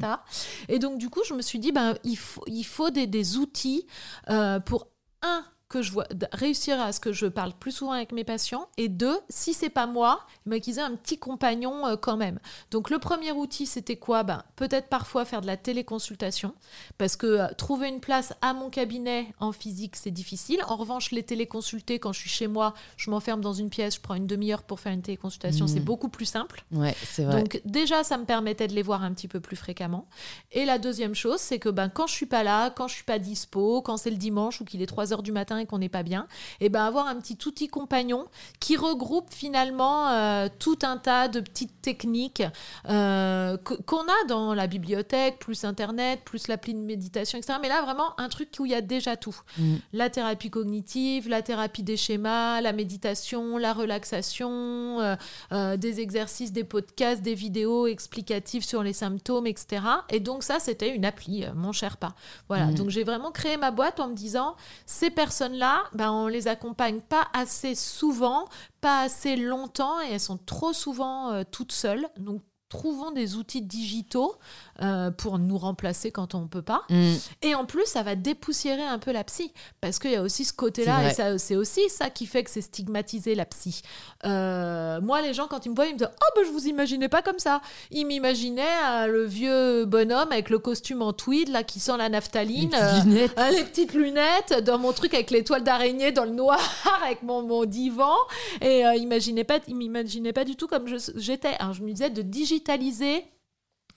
Et donc, du coup, je me suis dit, ben, il, faut, il faut des, des outils euh, pour, un, que je vois, réussir à ce que je parle plus souvent avec mes patients, et deux, si c'est pas moi, ben, qu'ils aient un petit compagnon euh, quand même. Donc, le premier outil, c'était quoi? Ben, Peut-être parfois faire de la téléconsultation, parce que euh, trouver une place à mon cabinet en physique, c'est difficile. En revanche, les téléconsulter, quand je suis chez moi, je m'enferme dans une pièce, je prends une demi-heure pour faire une téléconsultation, c'est beaucoup plus simple. Ouais, c'est vrai. Donc déjà, ça me permettait de les voir un petit peu plus fréquemment. Et la deuxième chose, c'est que ben, quand je suis pas là, quand je suis pas dispo, quand c'est le dimanche ou qu'il est 3 heures du matin et qu'on n'est pas bien, et ben avoir un petit outil compagnon qui regroupe finalement euh, tout un tas de petites techniques euh, qu'on a dans la bibliothèque, plus Internet, plus l'appli de méditation, etc. Mais là, vraiment, un truc où il y a déjà tout Mm. la thérapie cognitive, la thérapie des schémas, la méditation, la relaxation, euh, des exercices, des podcasts, des vidéos explicatives sur les symptômes, etc. Et donc ça, c'était une appli, mon cher pas. Voilà, Mhm. donc j'ai vraiment créé ma boîte en me disant, ces personnes-là, ben, on les accompagne pas assez souvent, pas assez longtemps, et elles sont trop souvent euh, toutes seules. Donc trouvons des outils digitaux euh, pour nous remplacer quand on peut pas. Mm. Et en plus, ça va dépoussiérer un peu la psy. Parce qu'il y a aussi ce côté-là, et ça, c'est aussi ça qui fait que c'est stigmatisé la psy. Euh, moi, les gens, quand ils me voient, ils me disent Oh, ben, je vous imaginais pas comme ça. Ils m'imaginaient euh, le vieux bonhomme avec le costume en tweed, là, qui sent la Les naphtaline. petites euh, lunettes. les petites lunettes dans mon truc avec les toiles d'araignée dans le noir avec mon, mon divan et euh, imaginez pas il m'imaginait pas du tout comme j'étais je me disais de digitaliser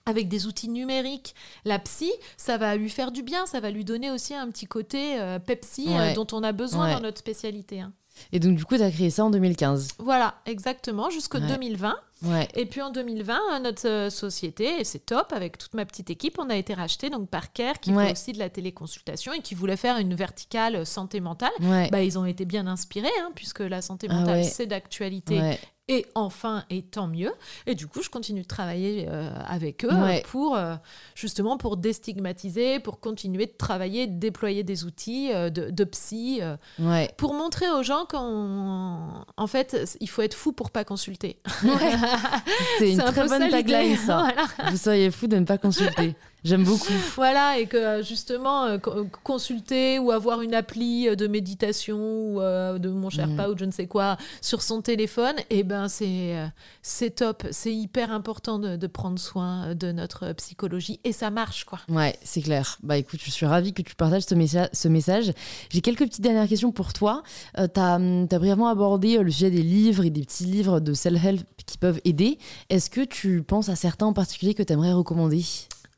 avec des outils numériques, la psy, ça va lui faire du bien, ça va lui donner aussi un petit côté euh, Pepsi euh, dont on a besoin Ouais. dans notre spécialité. hein. Et donc du coup tu as créé ça en 2015. Voilà, exactement, jusqu'en Ouais. 2020. Ouais. Et puis en 2020, euh, notre société, et c'est top, avec toute ma petite équipe, on a été racheté donc par Care, qui Ouais. fait aussi de la téléconsultation et qui voulait faire une verticale santé mentale. Bah, ils ont été bien inspirés, hein, puisque la santé Ah mentale, c'est d'actualité. Et enfin, et tant mieux. Et du coup, je continue de travailler euh, avec eux Ouais. pour euh, justement pour déstigmatiser, pour continuer de travailler, de déployer des outils euh, de, de psy, Ouais. pour montrer aux gens qu'en en fait, il faut être fou pour pas consulter. C'est une un très bonne tagline ça. Voilà. Vous seriez fou de ne pas consulter. J'aime beaucoup. Voilà, et que euh, justement, euh, co- consulter ou avoir une appli euh, de méditation ou euh, de mon Sherpa ou de je ne sais quoi sur son téléphone, et ben c'est euh, c'est top, c'est hyper important de, de prendre soin euh, de notre psychologie et ça marche quoi. Ouais, c'est clair. Bah écoute, je suis ravie que tu partages ce, messa- ce message. J'ai quelques petites dernières questions pour toi. Euh, tu as, brièvement abordé euh, le sujet des livres et des petits livres de self-help qui peuvent aider. Est-ce que tu penses à certains en particulier que tu aimerais recommander?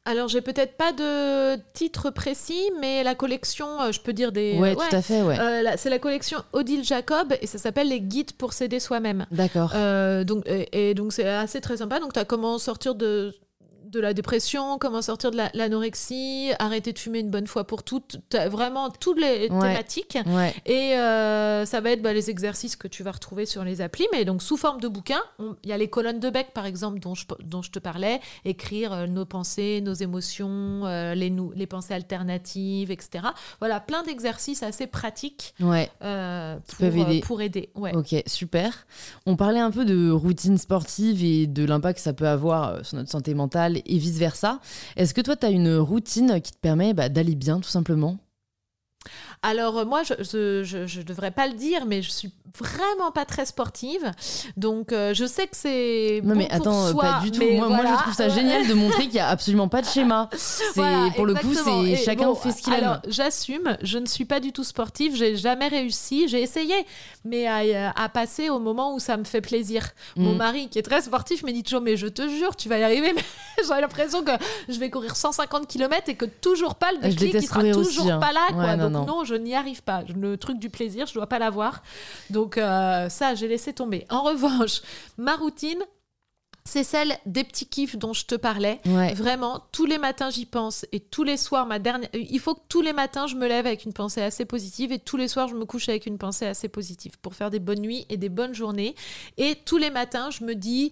Alors j'ai peut-être pas de titre précis, mais la collection, euh, je peux dire des. ouais, euh, tout à fait, ouais. Euh, c'est la collection Odile Jacob et ça s'appelle les guides pour s'aider soi-même. D'accord. Euh, donc, et, et donc c'est assez très sympa. Donc tu as comment sortir de, de la dépression, comment sortir de l'anorexie, arrêter de fumer une bonne fois pour toutes, vraiment toutes les thématiques. Et ça va être bah, les exercices que tu vas retrouver sur les applis, mais donc sous forme de bouquin. Il y a les colonnes de bec, par exemple, dont je, dont je te parlais, écrire nos pensées, nos émotions, les, les pensées alternatives, etc. Voilà, plein d'exercices assez pratiques ouais. pour, aider. pour aider. Ok, super. On parlait un peu de routine sportive et de l'impact que ça peut avoir sur notre santé mentale et vice-versa. Est-ce que toi, tu as une routine qui te permet bah, d'aller bien, tout simplement? Alors euh, moi, je, je, devrais pas le dire, mais je suis vraiment pas très sportive, donc euh, je sais que c'est non mais attends, pas du tout. Moi, moi, je trouve ça génial de montrer qu'il y a absolument pas de schéma. C'est pour le coup, c'est chacun fait ce qu'il aime. Alors j'assume, je ne suis pas du tout sportive, j'ai jamais réussi, j'ai essayé, mais à, passer au moment où ça me fait plaisir. Mon mm. mari, qui est très sportif, me dit toujours mais je te jure, tu vas y arriver. Mais j'ai l'impression que je vais courir 150 km et que toujours pas le déclic, qui sera toujours hein. pas là. Quoi. donc non je n'y arrive pas. Le truc du plaisir, je dois pas l'avoir. Donc euh, ça, j'ai laissé tomber. En revanche, ma routine, c'est celle des petits kiffs dont je te parlais. Vraiment, tous les matins j'y pense et tous les soirs, ma dernière. Il faut que tous les matins je me lève avec une pensée assez positive et tous les soirs je me couche avec une pensée assez positive pour faire des bonnes nuits et des bonnes journées. Et tous les matins je me dis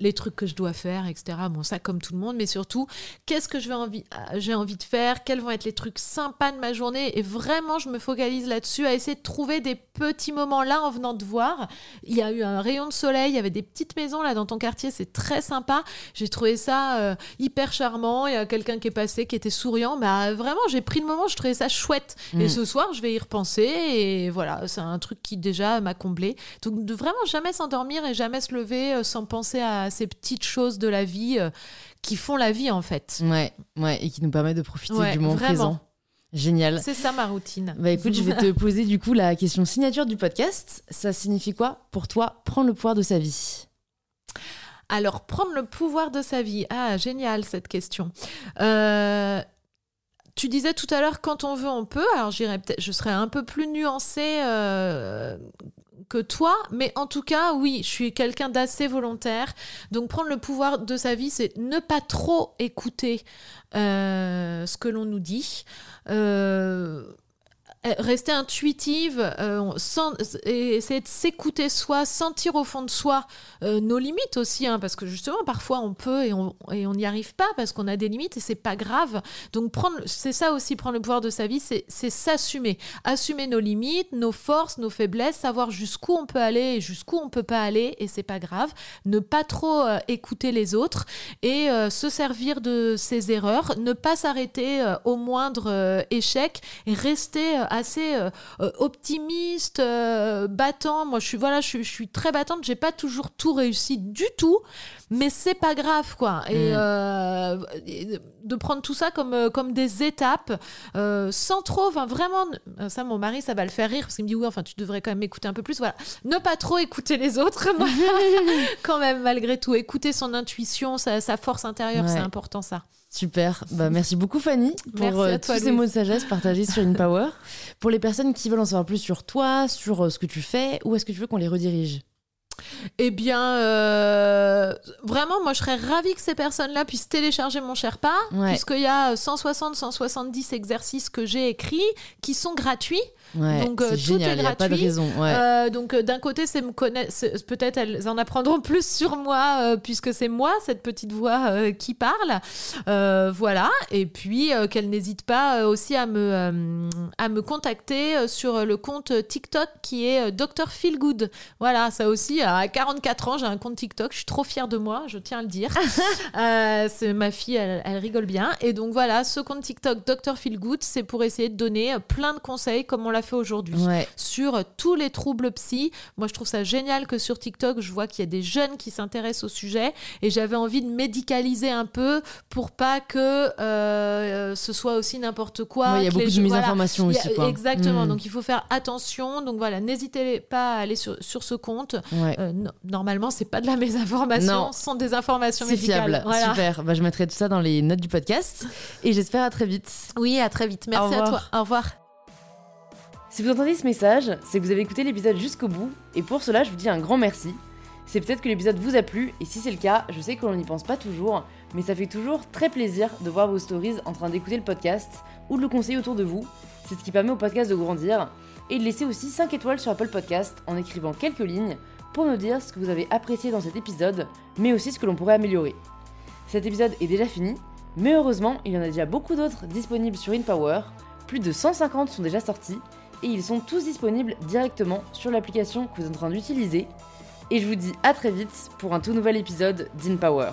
les trucs que je dois faire, etc. Bon, ça comme tout le monde, mais surtout, qu'est-ce que je vais envie, euh, j'ai envie de faire, quels vont être les trucs sympas de ma journée. Et vraiment, je me focalise là-dessus, à essayer de trouver des petits moments là en venant de voir. Il y a eu un rayon de soleil, il y avait des petites maisons là dans ton quartier, c'est très sympa. J'ai trouvé ça euh, hyper charmant. Il y a quelqu'un qui est passé qui était souriant. Bah, vraiment, j'ai pris le moment, je trouvais ça chouette. Et mm. ce soir, je vais y repenser. Et voilà, c'est un truc qui déjà m'a comblé. Donc, de vraiment jamais s'endormir et jamais se lever euh, sans penser à ces petites choses de la vie euh, qui font la vie en fait. Ouais, ouais, et qui nous permettent de profiter du moment présent. Génial. C'est ça ma routine. Bah écoute, je vais te poser du coup la question signature du podcast. Ça signifie quoi pour toi prendre le pouvoir de sa vie? Alors prendre le pouvoir de sa vie. Ah génial cette question. Euh, tu disais tout à l'heure quand on veut on peut. Alors j'irais peut-être, je serais un peu plus nuancée euh, que toi, mais en tout cas, oui, je suis quelqu'un d'assez volontaire. Donc prendre le pouvoir de sa vie, c'est ne pas trop écouter euh, ce que l'on nous dit. Euh, rester intuitive, euh, essayer de s'écouter soi, sentir au fond de soi euh, nos limites aussi, hein, parce que justement parfois on peut et on n'y arrive pas parce qu'on a des limites et c'est pas grave. Donc prendre, c'est ça aussi prendre le pouvoir de sa vie, c'est s'assumer, assumer nos limites, nos forces, nos faiblesses, savoir jusqu'où on peut aller et jusqu'où on peut pas aller et c'est pas grave. Ne pas trop écouter les autres et se servir de ses erreurs, ne pas s'arrêter au moindre échec et rester assez euh, euh, optimiste, euh, battant. Moi, je suis voilà, je, suis très battante. J'ai pas toujours tout réussi du tout, mais c'est pas grave, quoi. Et, mm. de prendre tout ça comme comme des étapes, sans trop, enfin vraiment. Ça, mon mari, ça va le faire rire parce qu'il me dit oui, enfin, tu devrais quand même écouter un peu plus. Voilà, ne pas trop écouter les autres, quand même, malgré tout, écouter son intuition, sa, force intérieure, c'est important, ça. Super. Bah, merci beaucoup Fanny pour euh, tous ces mots de sagesse partagés sur InPower. Pour les personnes qui veulent en savoir plus sur toi, sur euh, ce que tu fais, où est-ce que tu veux qu'on les redirige? Eh bien, euh, vraiment, moi, je serais ravie que ces personnes-là puissent télécharger mon Sherpa, puisqu'il y a 160, 170 exercices que j'ai écrits qui sont gratuits. Donc euh, tout est gratuit. pas de raison. Euh, donc d'un côté, c'est me connaître, peut-être elles en apprendront plus sur moi puisque c'est moi cette petite voix qui parle. voilà. Et puis qu'elles n'hésitent pas aussi à me à me contacter sur le compte TikTok qui est Dr Feelgood. Voilà, ça aussi à 44 ans, j'ai un compte TikTok. Je suis trop fière de moi, je tiens à le dire. Euh, c'est ma fille, elle, rigole bien. Et donc voilà, ce compte TikTok Dr Feel Good, c'est pour essayer de donner plein de conseils comme on l'a fait aujourd'hui sur tous les troubles psy. Moi, je trouve ça génial que sur TikTok, je vois qu'il y a des jeunes qui s'intéressent au sujet et j'avais envie de médicaliser un peu pour pas que euh, ce soit aussi n'importe quoi. Il y a beaucoup de misinformations aussi. Exactement. Hmm. Donc il faut faire attention. Donc voilà, n'hésitez pas à aller sur, sur ce compte. Euh, normalement, c'est pas de la mésinformation, ce sont des informations C'est fiable, super. Bah, je mettrai tout ça dans les notes du podcast et j'espère à très vite. Oui, à très vite. Merci à toi. Au revoir. Si vous entendez ce message, c'est que vous avez écouté l'épisode jusqu'au bout et pour cela, je vous dis un grand merci. C'est peut-être que l'épisode vous a plu, et si c'est le cas, je sais qu'on n'y pense pas toujours, mais ça fait toujours très plaisir de voir vos stories en train d'écouter le podcast ou de le conseiller autour de vous. C'est ce qui permet au podcast de grandir, et de laisser aussi 5 étoiles sur Apple Podcast en écrivant quelques lignes pour nous dire ce que vous avez apprécié dans cet épisode, mais aussi ce que l'on pourrait améliorer. Cet épisode est déjà fini, mais heureusement, il y en a déjà beaucoup d'autres disponibles sur InPower, plus de 150 sont déjà sortis, et ils sont tous disponibles directement sur l'application que vous êtes en train d'utiliser. Et je vous dis à très vite pour un tout nouvel épisode d'InPower.